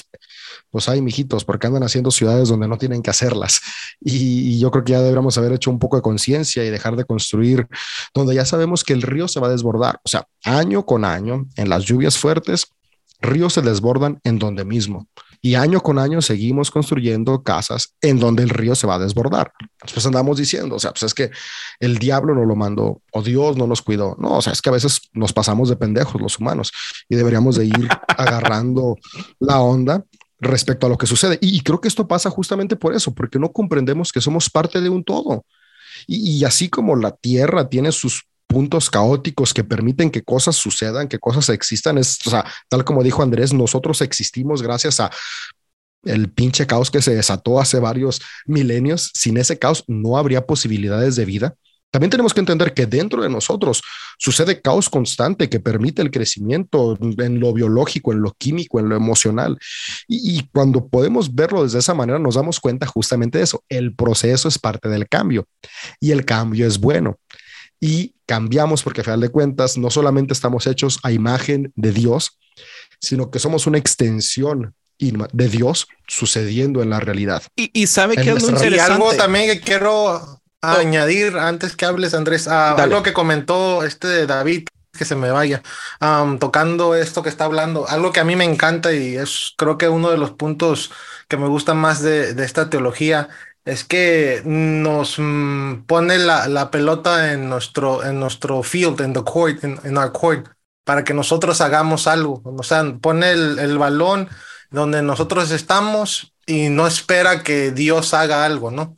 Speaker 1: Pues ay, mijitos, porque andan haciendo ciudades donde no tienen que hacerlas. Y, yo creo que ya deberíamos haber hecho un poco de conciencia y dejar de construir donde ya sabemos que el río se va a desbordar. O sea, año con año, en las lluvias fuertes, ríos se desbordan en donde mismo. Y año con año seguimos construyendo casas en donde el río se va a desbordar. Pues andamos diciendo, o sea, pues es que el diablo no lo mandó o Dios no nos cuidó. No, o sea, es que a veces nos pasamos de pendejos los humanos y deberíamos de ir agarrando la onda respecto a lo que sucede. Y, creo que esto pasa justamente por eso, porque no comprendemos que somos parte de un todo. Y, así como la tierra tiene sus puntos caóticos que permiten que cosas sucedan, que cosas existan. Es, tal como dijo Andrés, nosotros existimos gracias a el pinche caos que se desató hace varios milenios. Sin ese caos no habría posibilidades de vida. También tenemos que entender que dentro de nosotros sucede caos constante que permite el crecimiento en lo biológico, en lo químico, en lo emocional. Y, y, cuando podemos verlo desde esa manera, nos damos cuenta justamente de eso. El proceso es parte del cambio y el cambio es bueno y cambiamos porque a final de cuentas no solamente estamos hechos a imagen de Dios, sino que somos una extensión de Dios sucediendo en la realidad.
Speaker 2: Y, sabe que es
Speaker 5: interesante. Y algo también que quiero oh. añadir antes que hables, Andrés, a algo que comentó este David, que se me vaya, tocando esto que está hablando, algo que a mí me encanta y es creo que uno de los puntos que me gustan más de, de esta teología es que nos mm, pone la, la, pelota en nuestro, en nuestro field, en the court, en, our court, para que nosotros hagamos algo. O sea, pone el, el, balón donde nosotros estamos y no espera que Dios haga algo, ¿no?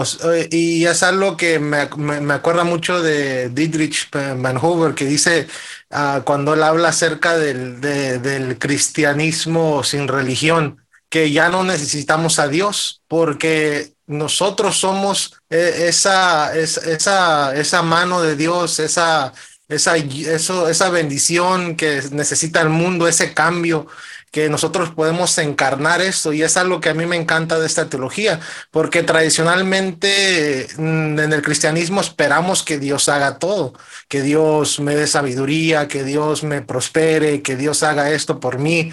Speaker 5: Eh, y es algo que me, me, acuerda mucho de Dietrich Van Hoover, que dice uh, cuando él habla acerca del, de, del cristianismo sin religión, que ya no necesitamos a Dios, porque nosotros somos eh, esa, esa, esa mano de Dios, esa, esa, esa bendición que necesita el mundo, ese cambio que nosotros podemos encarnar esto y es algo que a mí me encanta de esta teología, porque tradicionalmente mm, en el cristianismo esperamos que Dios haga todo, que Dios me dé sabiduría, que Dios me prospere, que Dios haga esto por mí,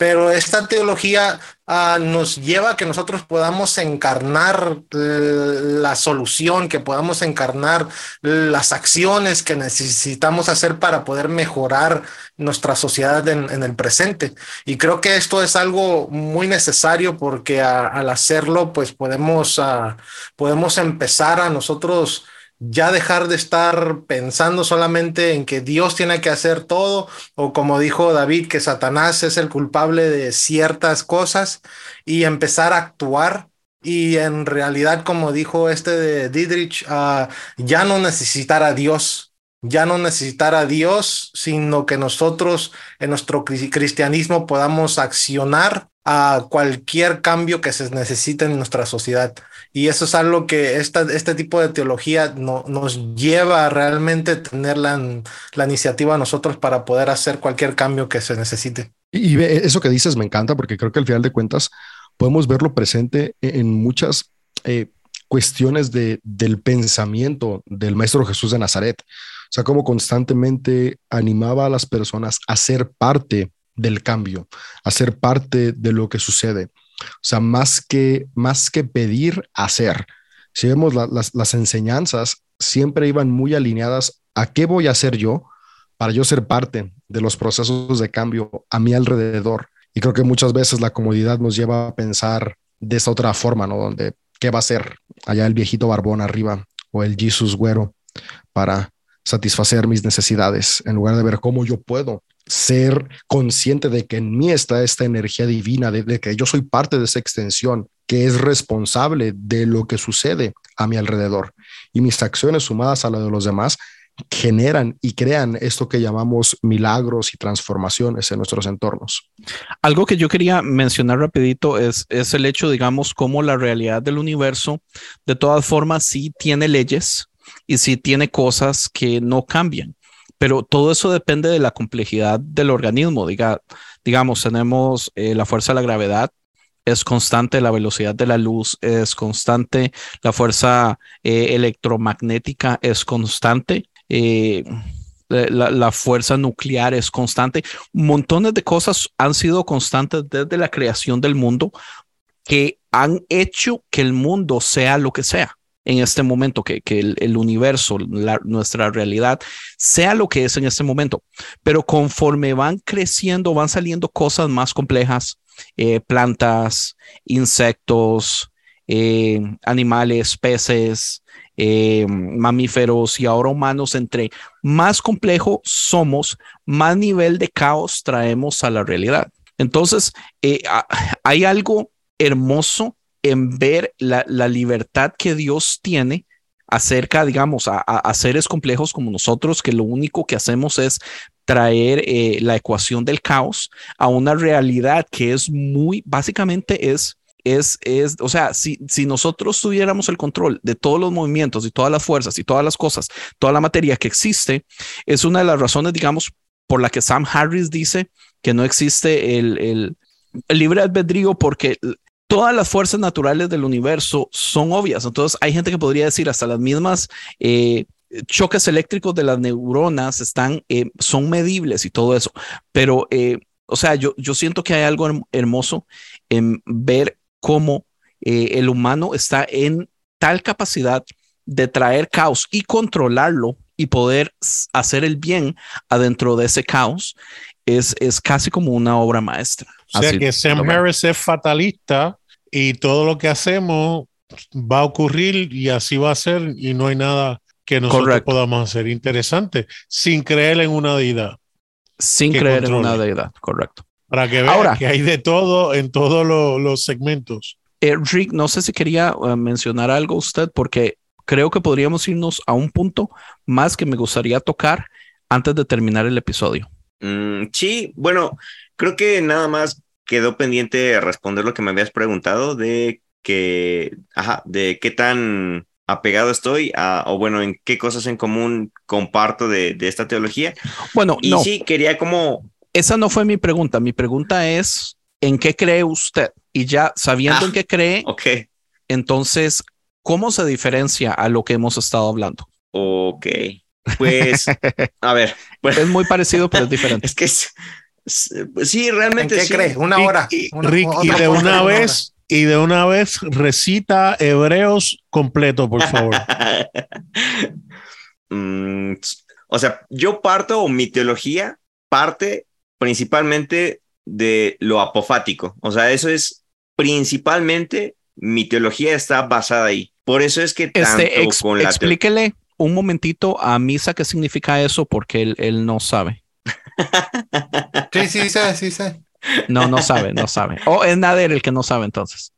Speaker 5: pero esta teología uh, nos lleva a que nosotros podamos encarnar la solución, que podamos encarnar las acciones que necesitamos hacer para poder mejorar nuestra sociedad en, el presente. Y creo que esto es algo muy necesario porque al hacerlo, pues podemos, uh, podemos empezar a nosotros ya dejar de estar pensando solamente en que Dios tiene que hacer todo, o como dijo David, que Satanás es el culpable de ciertas cosas, y empezar a actuar. Y en realidad, como dijo este de Dietrich, uh, ya no necesitar a Dios, ya no necesitar a Dios, sino que nosotros en nuestro cristianismo podamos accionar a cualquier cambio que se necesite en nuestra sociedad. Y eso es algo que esta, este tipo de teología no, nos lleva a realmente tener la, la iniciativa nosotros para poder hacer cualquier cambio que se necesite.
Speaker 1: Y eso que dices me encanta porque creo que al final de cuentas podemos verlo presente e-, en muchas eh, cuestiones de, del pensamiento del Maestro Jesús de Nazaret. O sea, cómo constantemente animaba a las personas a ser parte del cambio, a ser parte de lo que sucede. O sea, más que, más que pedir, hacer. Si vemos las, las enseñanzas, siempre iban muy alineadas a qué voy a hacer yo para yo ser parte de los procesos de cambio a mi alrededor. Y creo que muchas veces la comodidad nos lleva a pensar de esa otra forma, ¿no? Donde, ¿qué va a ser allá el viejito barbón arriba o el Jesus güero para satisfacer mis necesidades en lugar de ver cómo yo puedo ser consciente de que en mí está esta energía divina, de, que yo soy parte de esa extensión que es responsable de lo que sucede a mi alrededor. Y mis acciones sumadas a la de los demás generan y crean esto que llamamos milagros y transformaciones en nuestros entornos.
Speaker 2: Algo que yo quería mencionar rapidito es, es el hecho, digamos, cómo la realidad del universo de todas formas sí tiene leyes y sí tiene cosas que no cambian pero todo eso depende de la complejidad del organismo. Diga, digamos, tenemos eh, la fuerza de la gravedad, es constante, la velocidad de la luz es constante, la fuerza eh, electromagnética es constante. Eh, la, fuerza nuclear es constante. Montones de cosas han sido constantes desde la creación del mundo que han hecho que el mundo sea lo que sea en este momento, que, el, universo, nuestra realidad, sea lo que es en este momento. Pero conforme van creciendo, van saliendo cosas más complejas, eh, plantas, insectos, eh, animales, peces, eh, mamíferos y ahora humanos, entre más complejo somos, más nivel de caos traemos a la realidad. Entonces, hay algo hermoso en ver la, libertad que Dios tiene acerca, digamos, a, seres complejos como nosotros, que lo único que hacemos es traer eh, la ecuación del caos a una realidad que es muy, básicamente es, es, es, o sea, si, si nosotros tuviéramos el control de todos los movimientos y todas las fuerzas y todas las cosas, toda la materia que existe, es una de las razones, digamos, por la que Sam Harris dice que no existe el, el, el libre albedrío porque todas las fuerzas naturales del universo son obvias. Entonces hay gente que podría decir hasta las mismas eh, choques eléctricos de las neuronas están, eh, son medibles y todo eso. Pero, eh, o sea, yo, yo siento que hay algo hermoso en ver cómo el humano está en tal capacidad de traer caos y controlarlo y poder hacer el bien adentro de ese caos es, es casi como una obra maestra.
Speaker 3: O sea que Sam Harris es fatalista y todo lo que hacemos va a ocurrir y así va a ser y no hay nada que nosotros podamos hacer interesante sin creer en una deidad.
Speaker 2: Sin creer en una deidad, correcto.
Speaker 3: Para que vean que hay de todo en todos los segmentos.
Speaker 2: Eh, Rick, no sé si quería eh, mencionar algo usted porque creo que podríamos irnos a un punto más que me gustaría tocar antes de terminar el episodio.
Speaker 4: Mm, sí, bueno, creo que nada más quedó pendiente responder lo que me habías preguntado de que, ajá, de qué tan apegado estoy a, o bueno, en qué cosas en común comparto de, esta teología.
Speaker 2: Bueno,
Speaker 4: y sí, quería como
Speaker 2: esa no fue mi pregunta. Mi pregunta es, ¿en qué cree usted? Y ya sabiendo en
Speaker 4: Ah,
Speaker 2: qué cree, entonces, ¿cómo se diferencia a lo que hemos estado hablando?
Speaker 4: ok. Pues, a ver, pues,
Speaker 2: Es muy parecido, pero es diferente.
Speaker 4: es que es- es- sí,
Speaker 5: ¿En
Speaker 4: realmente
Speaker 5: qué
Speaker 4: sí.
Speaker 5: cree? Una hora.
Speaker 3: y-
Speaker 5: Una-
Speaker 3: Rick, y de una vez, y de una vez recita Hebreos completo, por favor.
Speaker 4: Mm, o sea, yo parto, o mi teología parte principalmente de lo apofático. O sea, eso es principalmente mi teología está basada ahí. Por eso es que tanto
Speaker 2: Este, ex-
Speaker 4: con la
Speaker 2: explíquele un momentito a Misa qué significa eso, porque él, él no sabe.
Speaker 5: Sí, sí, sé, sí, sé.
Speaker 2: No, no sabe, no sabe. O es Nader el que no sabe entonces.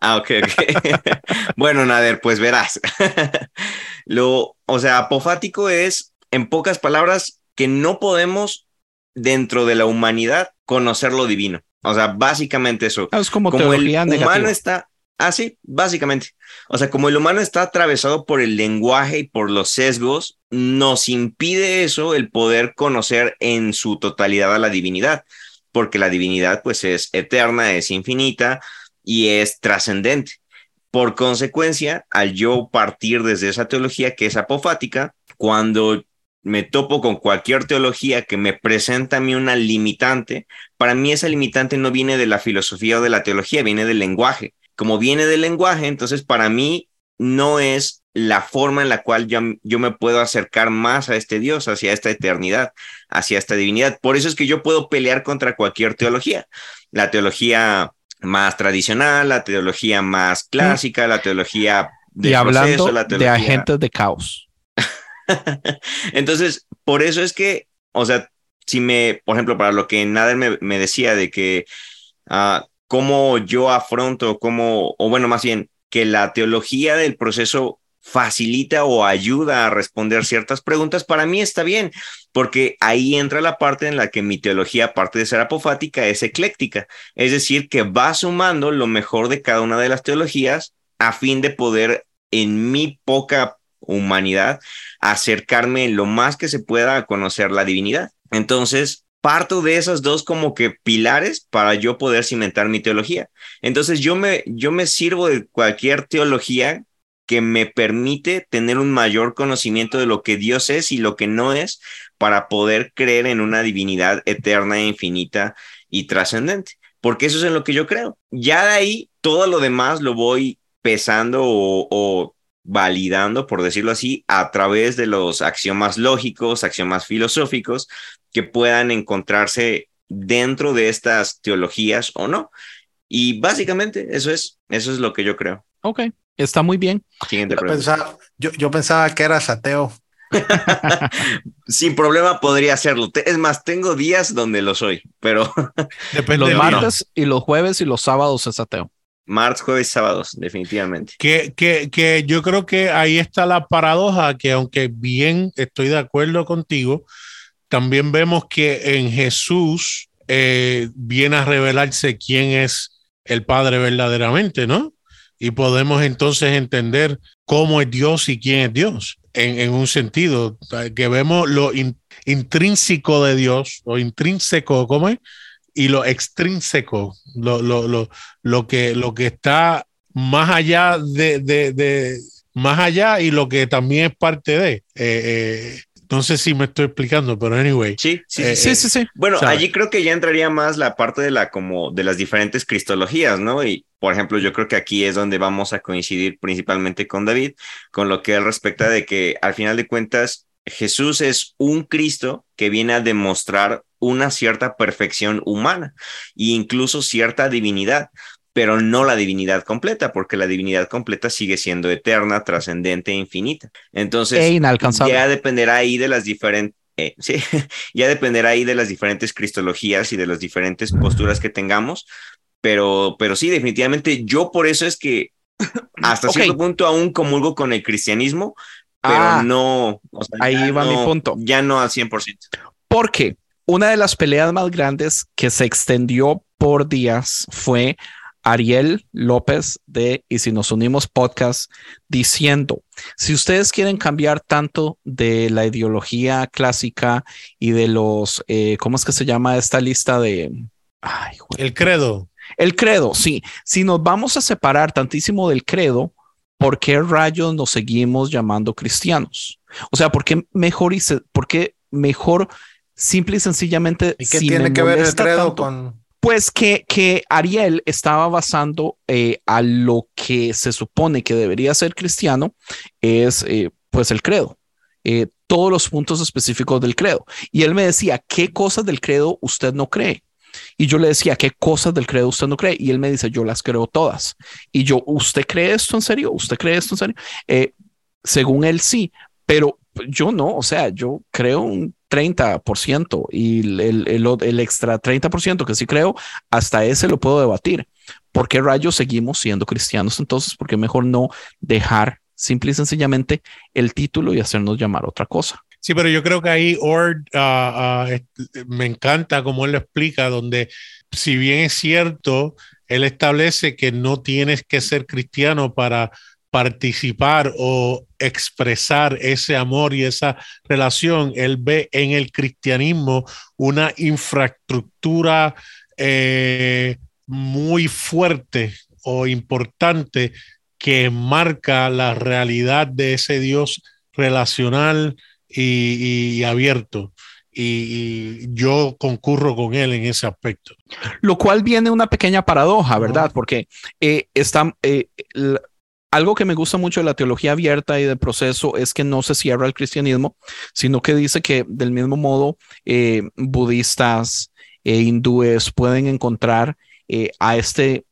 Speaker 4: Ah, ok, ok. bueno, Nader, pues verás. Lo, o sea, apofático es, en pocas palabras, que no podemos, dentro de la humanidad, conocer lo divino. O sea, básicamente eso.
Speaker 2: Es como,
Speaker 4: Como el humano está, así, básicamente. O sea, como el humano está atravesado por el lenguaje y por los sesgos, nos impide eso el poder conocer en su totalidad a la divinidad, porque la divinidad pues es eterna, es infinita y es trascendente. Por consecuencia, al yo partir desde esa teología que es apofática, cuando me topo con cualquier teología que me presenta a mí una limitante, para mí esa limitante no viene de la filosofía o de la teología, viene del lenguaje. Como viene del lenguaje, entonces para mí no es la forma en la cual yo, yo me puedo acercar más a este Dios, hacia esta eternidad, hacia esta divinidad. Por eso es que yo puedo pelear contra cualquier teología. La teología más tradicional, la teología más clásica, la teología de
Speaker 2: y hablando
Speaker 4: proceso, la
Speaker 2: de
Speaker 4: teología...
Speaker 2: agentes de caos.
Speaker 4: Entonces, por eso es que, o sea, si me, por ejemplo, para lo que Nader me, me decía de que uh, cómo yo afronto, cómo, o bueno, más bien, que la teología del proceso facilita o ayuda a responder ciertas preguntas, para mí está bien, porque ahí entra la parte en la que mi teología, aparte de ser apofática, es ecléctica, es decir, que va sumando lo mejor de cada una de las teologías a fin de poder en mi poca humanidad acercarme lo más que se pueda a conocer la divinidad. Entonces, parto de esas dos como que pilares para yo poder cimentar mi teología. Entonces, yo me, yo me sirvo de cualquier teología que me permite tener un mayor conocimiento de lo que Dios es y lo que no es para poder creer en una divinidad eterna, infinita y trascendente. Porque eso es en lo que yo creo. Ya de ahí, todo lo demás lo voy pesando o, o validando, por decirlo así, a través de los axiomas lógicos, axiomas filosóficos que puedan encontrarse dentro de estas teologías o no. Y básicamente eso es, eso es lo que yo creo.
Speaker 2: Ok, está muy bien.
Speaker 4: Siguiente
Speaker 5: Yo pensaba, yo, yo pensaba que eras ateo.
Speaker 4: Sin problema podría hacerlo. Es más, tengo días donde lo soy, pero
Speaker 3: Depende
Speaker 2: Los martes y los jueves y los sábados es ateo.
Speaker 4: Martes, jueves, sábados, definitivamente.
Speaker 3: Que, que, que yo creo que ahí está la paradoja, que aunque bien estoy de acuerdo contigo, también vemos que en Jesús eh, viene a revelarse quién es el Padre verdaderamente, ¿no? Y podemos entonces entender cómo es Dios y quién es Dios, en, en un sentido, que vemos lo in- intrínseco de Dios, o intrínseco, ¿cómo es? Y lo extrínseco, lo, lo, lo, lo, que, lo que está más allá de, de, de, más allá y lo que también es parte de. Eh, eh, no sé si me estoy explicando, pero anyway.
Speaker 4: Sí, sí,
Speaker 3: Eh,
Speaker 4: sí.
Speaker 2: Sí, sí.
Speaker 4: Bueno,
Speaker 3: ¿sabe?
Speaker 4: allí creo que ya entraría más la parte de la como de las diferentes cristologías, ¿no? Y por ejemplo, yo creo que aquí es donde vamos a coincidir principalmente con David, con lo que él respecta de que al final de cuentas Jesús es un Cristo que viene a demostrar una cierta perfección humana e incluso cierta divinidad, pero no la divinidad completa, porque la divinidad completa sigue siendo eterna, trascendente e infinita. Entonces,
Speaker 2: E inalcanzable.
Speaker 4: ya dependerá ahí de las diferentes, eh, sí, ya dependerá ahí de las diferentes cristologías y de las diferentes posturas que tengamos, pero, pero sí, definitivamente yo por eso es que hasta
Speaker 2: Ok.
Speaker 4: cierto punto aún comulgo con el cristianismo, pero
Speaker 2: Ah,
Speaker 4: no, o sea,
Speaker 2: ahí va mi
Speaker 4: no-
Speaker 2: punto.
Speaker 4: Ya no al 100%.
Speaker 2: Porque una de las peleas más grandes que se extendió por días fue Ariel López de Y si nos unimos podcast diciendo, si ustedes quieren cambiar tanto de la ideología clásica y de los, eh, ¿cómo es que se llama esta lista de...
Speaker 3: el credo.
Speaker 2: El credo, sí. Si nos vamos a separar tantísimo del credo, ¿por qué rayos nos seguimos llamando cristianos? O sea, ¿por qué mejor, y por qué mejor simple y sencillamente...
Speaker 5: ¿Y qué tiene que ver el credo con...?
Speaker 2: Pues que, que Ariel estaba basando eh, a lo que se supone que debería ser cristiano, es eh, pues el credo. Eh, todos los puntos específicos del credo. Y él me decía, ¿qué cosas del credo usted no cree? Y yo le decía, ¿qué cosas del credo usted no cree? Y él me dice, yo las creo todas. Y yo, ¿usted cree esto en serio? ¿Usted cree esto en serio? según él sí, pero yo no, o sea, yo creo un 30% y el, el, el, extra 30% que sí creo, hasta ese lo puedo debatir. ¿Por qué rayos seguimos siendo cristianos entonces? Porque mejor no dejar simple y sencillamente el título y hacernos llamar otra cosa.
Speaker 3: Sí, pero yo creo que ahí Ord uh, uh, me encanta como él lo explica, donde si bien es cierto, él establece que no tienes que ser cristiano para participar o expresar ese amor y esa relación, él ve en el cristianismo una infraestructura eh, muy fuerte o importante que marca la realidad de ese Dios relacional y, abierto. Y, yo concurro con él en ese aspecto.
Speaker 2: Lo cual viene una pequeña paradoja, ¿verdad? Porque eh, está, eh, algo que me gusta mucho de la teología abierta y del proceso es que no se cierra el cristianismo, sino que dice que del mismo modo eh, budistas e hindúes pueden encontrar eh, a, este,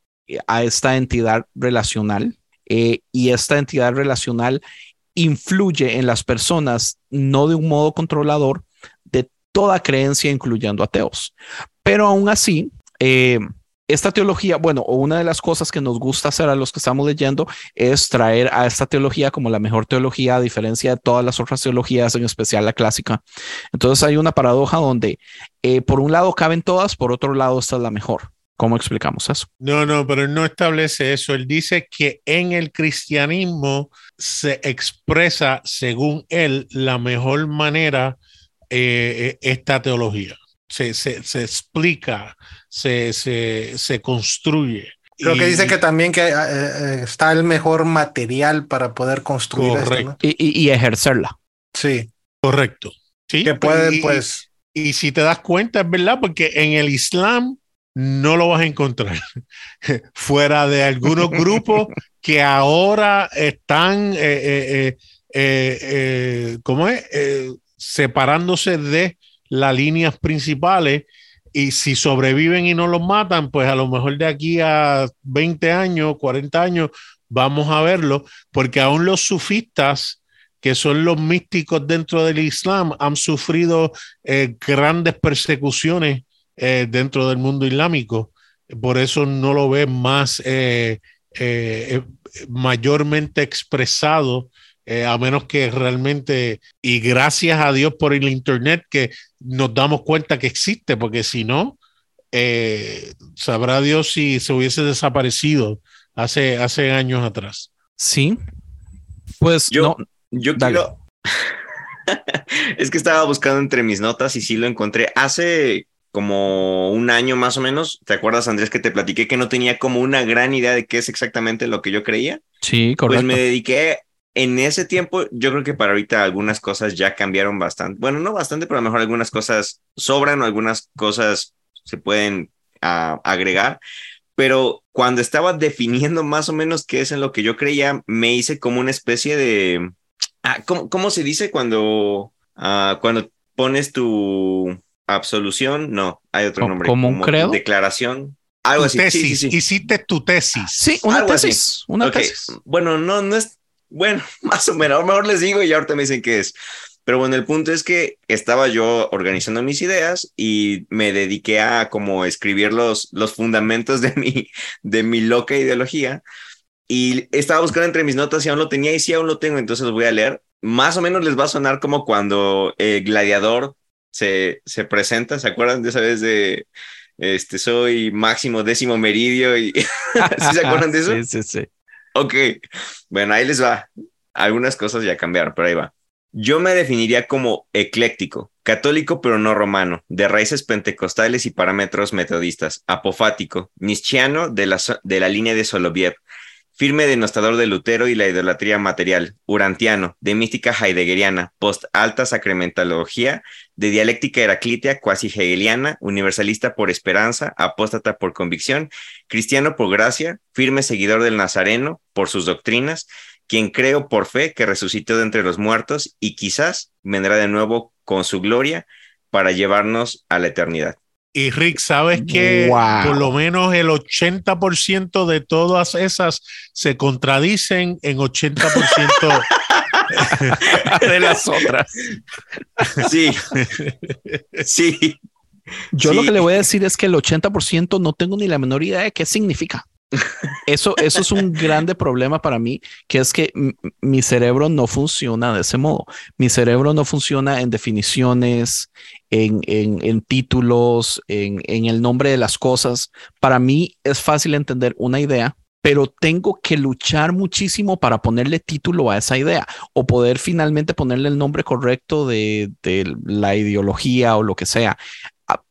Speaker 2: a esta entidad relacional eh, y esta entidad relacional influye en las personas no de un modo controlador de toda creencia, incluyendo ateos. Pero aún así, esta teología, bueno, o una de las cosas que nos gusta hacer a los que estamos leyendo es traer a esta teología como la mejor teología, a diferencia de todas las otras teologías, en especial la clásica. Entonces hay una paradoja donde eh, por un lado caben todas, por otro lado esta es la mejor. ¿Cómo explicamos eso?
Speaker 3: No, no, pero él no establece eso. Él dice que en el cristianismo se expresa, según él, la mejor manera eh, esta teología se, se explica, se, se, construye.
Speaker 5: Creo que dice que también que eh, eh, está el mejor material para poder construir
Speaker 2: esto, y, ejercerla.
Speaker 5: Sí.
Speaker 3: Correcto. Sí.
Speaker 5: Que puede, pues.
Speaker 3: Y, si te das cuenta, es verdad, porque en el Islam no lo vas a encontrar fuera de algunos grupos que ahora están, eh, ¿cómo es? separándose de las líneas principales y si sobreviven y no los matan, pues a lo mejor de aquí a 20 años, 40 años, vamos a verlo, porque aún los sufistas, que son los místicos dentro del Islam, han sufrido eh, grandes persecuciones eh, dentro del mundo islámico. Por eso no lo ven más eh, mayormente expresado eh, a menos que realmente, y gracias a Dios por el Internet, que nos damos cuenta que existe, porque si no, eh, sabrá Dios si se hubiese desaparecido hace, hace años atrás.
Speaker 2: Sí, pues
Speaker 4: yo, yo quiero... es que estaba buscando entre mis notas y sí lo encontré. Hace como un año más o menos, ¿te acuerdas Andrés que te platiqué que no tenía como una gran idea de qué es exactamente lo que yo creía?
Speaker 2: Sí, correcto.
Speaker 4: Pues me dediqué en ese tiempo, yo creo que para ahorita algunas cosas ya cambiaron bastante. Bueno, no bastante, pero a lo mejor algunas cosas sobran o algunas cosas se pueden ah, agregar. Pero cuando estaba definiendo más o menos qué es en lo que yo creía, me hice como una especie de... Ah, ¿cómo, se dice cuando, ah, cuando pones tu absolución? No, hay otro nombre.
Speaker 2: ¿Como un credo?
Speaker 4: Declaración. Algo así.
Speaker 3: Tesis. Hiciste tu tesis.
Speaker 2: Sí, una tesis. Una tesis.
Speaker 4: Bueno, no, no es bueno, más o menos, a lo mejor les digo y ahorita me dicen qué es. Pero bueno, el punto es que estaba yo organizando mis ideas y me dediqué a como escribir los, los fundamentos de mi, de mi loca ideología. Y estaba buscando entre mis notas si aún lo tenía y si aún lo tengo, entonces los voy a leer. Más o menos les va a sonar como cuando el gladiador se, se presenta, ¿se acuerdan de esa vez de este, soy máximo décimo meridio y ¿Sí se acuerdan de eso?
Speaker 2: Sí, sí, sí.
Speaker 4: Ok, bueno, ahí les va. Algunas cosas ya cambiaron, pero ahí va. Yo me definiría como ecléctico, católico pero no romano, de raíces pentecostales y parámetros metodistas, apofático, nischiano de la, de la línea de Soloviev, firme denostador de Lutero y la idolatría material, urantiano, de mística heideggeriana, post-alta sacramentología, de dialéctica heraclitea, cuasi hegeliana, universalista por esperanza, apóstata por convicción, cristiano por gracia, firme seguidor del Nazareno por sus doctrinas, quien creo por fe que resucitó de entre los muertos y quizás vendrá de nuevo con su gloria para llevarnos a la eternidad.
Speaker 3: Y Rick, ¿sabes que por lo menos el 80% de todas esas se contradicen en 80%
Speaker 2: de las otras?
Speaker 4: Sí. Sí.
Speaker 2: Yo lo que le voy a decir es que el 80% no tengo ni la menor idea de qué significa. Eso, eso es un grande problema para mí, que es que mi cerebro no funciona de ese modo. Mi cerebro no funciona en definiciones, en, en, títulos, en, en el nombre de las cosas. Para mí es fácil entender una idea, pero tengo que luchar muchísimo para ponerle título a esa idea o poder finalmente ponerle el nombre correcto de, de la ideología o lo que sea.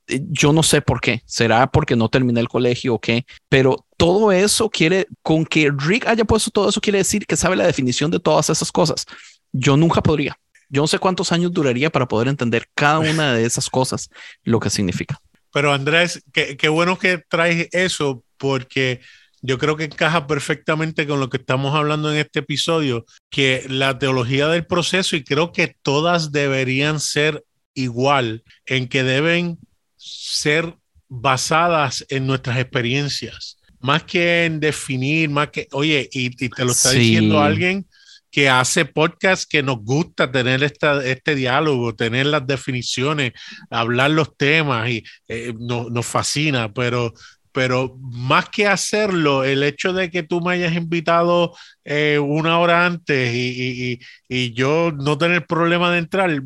Speaker 2: Eh, yo no sé por qué, será porque no terminé el colegio o qué, pero todo eso quiere, con que Rick haya puesto todo eso, quiere decir que sabe la definición de todas esas cosas. Yo nunca podría. Yo no sé cuántos años duraría para poder entender cada una de esas cosas, lo que significa.
Speaker 3: Pero Andrés, qué, qué bueno que traes eso, porque yo creo que encaja perfectamente con lo que estamos hablando en este episodio, que la teología del proceso, y creo que todas deberían ser igual, en que deben ser basadas en nuestras experiencias, más que en definir, más que, oye, y, te lo está diciendo alguien que hace podcast que nos gusta tener esta, este diálogo, tener las definiciones, hablar los temas y eh, nos fascina, pero pero más que hacerlo, el hecho de que tú me hayas invitado eh, una hora antes y, yo no tener problema de entrar,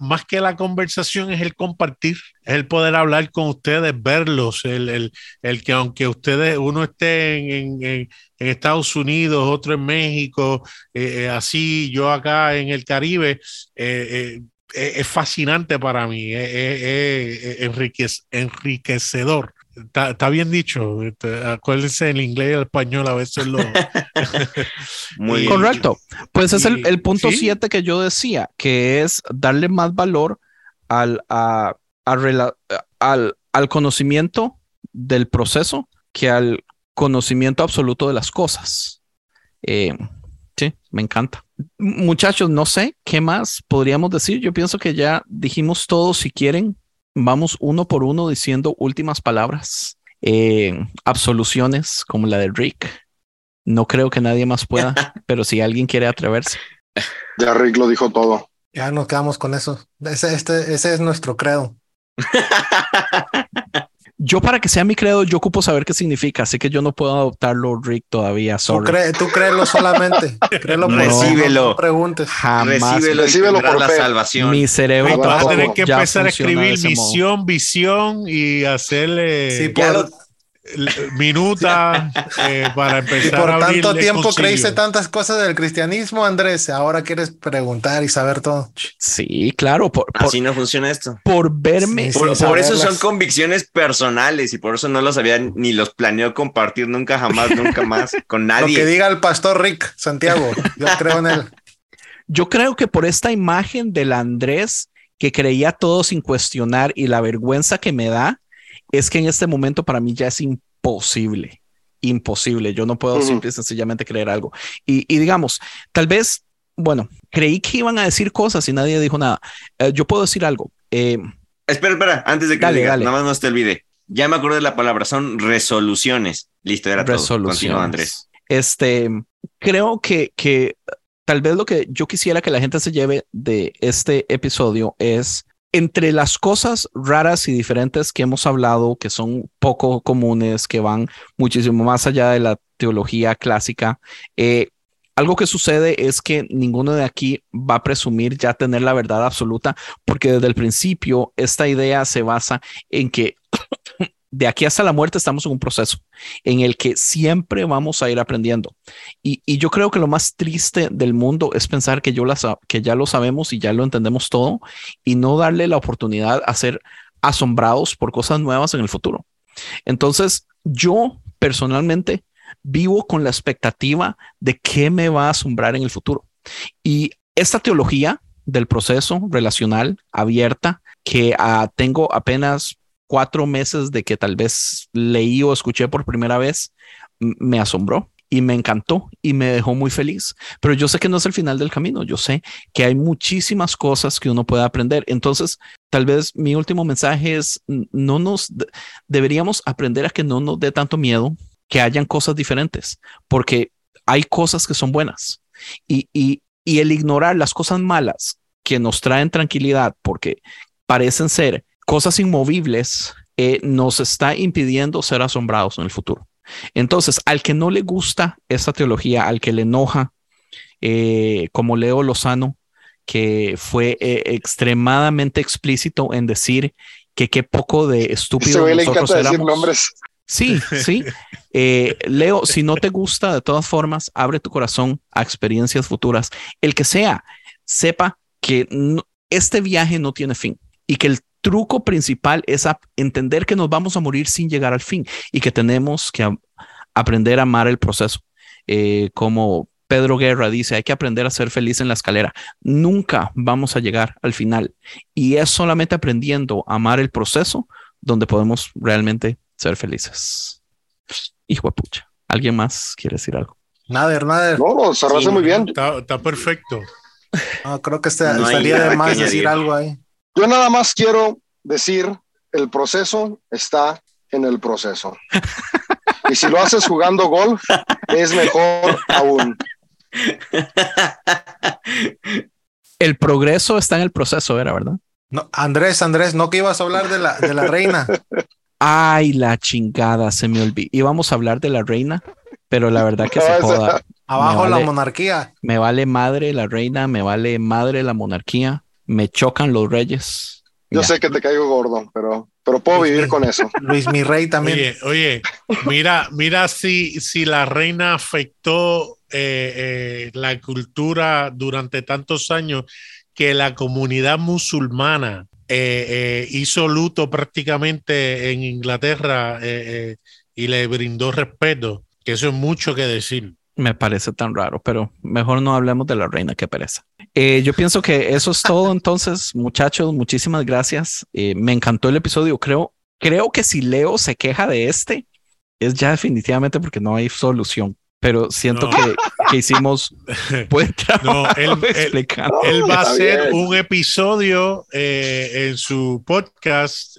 Speaker 3: más que la conversación es el compartir, es el poder hablar con ustedes, verlos, el, que aunque ustedes, uno esté en, Estados Unidos, otro en México, eh, eh, así yo acá en el Caribe, es fascinante para mí, es, enriquecedor Está, bien dicho. Este, acuérdense el inglés y el español a veces lo.
Speaker 2: Muy correcto. Pues es el, punto 7 que yo decía, que es darle más valor al, al, al conocimiento del proceso que al conocimiento absoluto de las cosas. Eh, sí, me encanta. Muchachos, no sé qué más podríamos decir. Yo pienso que ya dijimos todo. Si quieren, vamos uno por uno diciendo últimas palabras, eh, absoluciones como la de Rick. No creo que nadie más pueda, pero si alguien quiere atreverse.
Speaker 1: Ya Rick lo dijo todo.
Speaker 5: Ya nos quedamos con eso. Ese, este, ese es nuestro credo.
Speaker 2: Yo para que sea mi credo, yo ocupo saber qué significa, así que yo no puedo adoptarlo, Rick, todavía.
Speaker 5: Tú, tú créelo solamente. créelo
Speaker 4: por Recíbelo.
Speaker 5: No preguntes.
Speaker 4: Jamás. Recíbelo, Recíbelo por la salvación.
Speaker 2: Mi cerebro.
Speaker 3: Vas a tener que empezar a escribir misión, visión y hacerle.
Speaker 5: Sí, por,
Speaker 3: minuta eh, para empezar.
Speaker 5: por tanto tiempo creíste tantas cosas del cristianismo, Andrés. Ahora quieres preguntar y saber todo.
Speaker 2: Sí, claro. Por,
Speaker 4: Así no funciona esto.
Speaker 2: Por verme.
Speaker 4: por, eso son convicciones personales y por eso no los había ni los planeo compartir nunca, jamás, nunca más con nadie.
Speaker 5: Lo que diga el pastor Rick Santiago. Yo creo en él.
Speaker 2: Yo creo que por esta imagen del Andrés que creía todo sin cuestionar y la vergüenza que me da, es que en este momento para mí ya es imposible, imposible. Yo no puedo simple y sencillamente creer algo. Y, digamos, tal vez, bueno, creí que iban a decir cosas y nadie dijo nada. Eh, yo puedo decir algo. Eh,
Speaker 4: espera, espera, antes de que digas, nada más no te olvide. Ya me acuerdo de la palabra, son resoluciones. Listo, era resoluciones. todo. Continúa, Andrés.
Speaker 2: Este, creo que, que tal vez lo que yo quisiera que la gente se lleve de este episodio es entre las cosas raras y diferentes que hemos hablado, que son poco comunes, que van muchísimo más allá de la teología clásica, eh, algo que sucede es que ninguno de aquí va a presumir ya tener la verdad absoluta, porque desde el principio esta idea se basa en que de aquí hasta la muerte estamos en un proceso en el que siempre vamos a ir aprendiendo. Y, yo creo que lo más triste del mundo es pensar que, ya lo sabemos y ya lo entendemos todo y no darle la oportunidad a ser asombrados por cosas nuevas en el futuro. Entonces, yo personalmente vivo con la expectativa de qué me va a asombrar en el futuro. Y esta teología del proceso relacional abierta que ah, tengo apenas cuatro meses de que tal vez leí o escuché por primera vez, me asombró y me encantó y me dejó muy feliz. Pero yo sé que no es el final del camino, yo sé que hay muchísimas cosas que uno puede aprender. Entonces, tal vez mi último mensaje es, no nos, deberíamos aprender a que no nos dé tanto miedo que hayan cosas diferentes, porque hay cosas que son buenas y, y, y el ignorar las cosas malas que nos traen tranquilidad porque parecen ser cosas inmovibles, eh, nos está impidiendo ser asombrados en el futuro. Entonces, al que no le gusta esta teología, al que le enoja, eh, como Leo Lozano, que fue eh, extremadamente explícito en decir que qué poco de estúpido nosotros éramos. nombres. Sí, sí. Leo, si no te gusta, de todas formas, abre tu corazón a experiencias futuras. El que sea, sepa que este viaje no tiene fin y que el truco principal es entender que nos vamos a morir sin llegar al fin y que tenemos que aprender a amar el proceso. Eh, como Pedro Guerra dice, hay que aprender a ser feliz en la escalera. Nunca vamos a llegar al final. Y es solamente aprendiendo a amar el proceso donde podemos realmente ser felices. Hijo de pucha. ¿Alguien más quiere decir algo?
Speaker 5: Nada, nada.
Speaker 6: No, no, cerraste muy bien.
Speaker 3: Está, perfecto.
Speaker 5: creo que este, estaría de más decir algo ahí.
Speaker 6: Yo nada más quiero decir, el proceso está en el proceso. Y si lo haces jugando golf, es mejor aún.
Speaker 2: El progreso está en el proceso, era verdad.
Speaker 5: No, Andrés, Andrés, no que ibas a hablar de la, de la reina.
Speaker 2: Ay, la chingada, se me olvidó. Íbamos a hablar de la reina, pero la verdad que se joda.
Speaker 5: Abajo la monarquía.
Speaker 2: Me vale madre la reina, me vale madre la monarquía me chocan los reyes.
Speaker 6: Yo sé que te caigo gordo, pero, pero puedo vivir con eso.
Speaker 5: Luis, mi rey también.
Speaker 3: Oye, oye mira, mira si, si la reina afectó eh, eh, la cultura durante tantos años que la comunidad musulmana eh, hizo luto prácticamente en Inglaterra y le brindó respeto, que eso es mucho que decir.
Speaker 2: Me parece tan raro, pero mejor no hablemos de la reina que pereza. Eh, yo pienso que eso es todo entonces, muchachos, muchísimas gracias. Eh, me encantó el episodio. Creo, creo que si Leo se queja de este, es ya definitivamente porque no hay solución. Pero siento que, que, hicimos buen trabajo
Speaker 3: no, él, él, va a hacer un episodio eh, en su podcast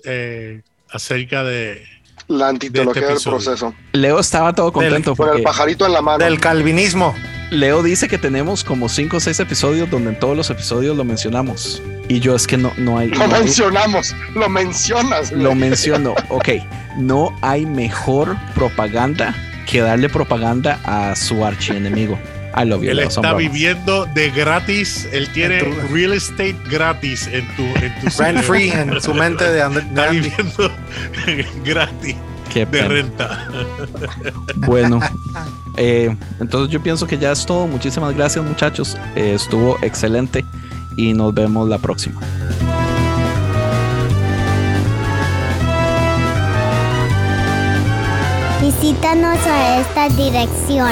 Speaker 3: acerca de,
Speaker 6: la antitología este del proceso.
Speaker 2: Leo estaba todo contento
Speaker 6: con el pajarito en la mano.
Speaker 5: Del calvinismo.
Speaker 2: Leo dice que tenemos como cinco o seis episodios donde en todos los episodios lo mencionamos. Y yo es que no, no hay.
Speaker 6: Lo mencionamos, lo mencionas.
Speaker 2: Lo menciono. Ok, no hay mejor propaganda que darle propaganda a su archienemigo. I love you,
Speaker 3: él está viviendo de gratis, él tiene real estate gratis en tu en tu
Speaker 5: rent free en su mente de Andrés.
Speaker 3: Está viviendo gratis de renta.
Speaker 2: Bueno, eh, entonces yo pienso que ya es todo. Muchísimas gracias, muchachos. Eh, estuvo excelente y nos vemos la próxima.
Speaker 7: Visítanos a esta dirección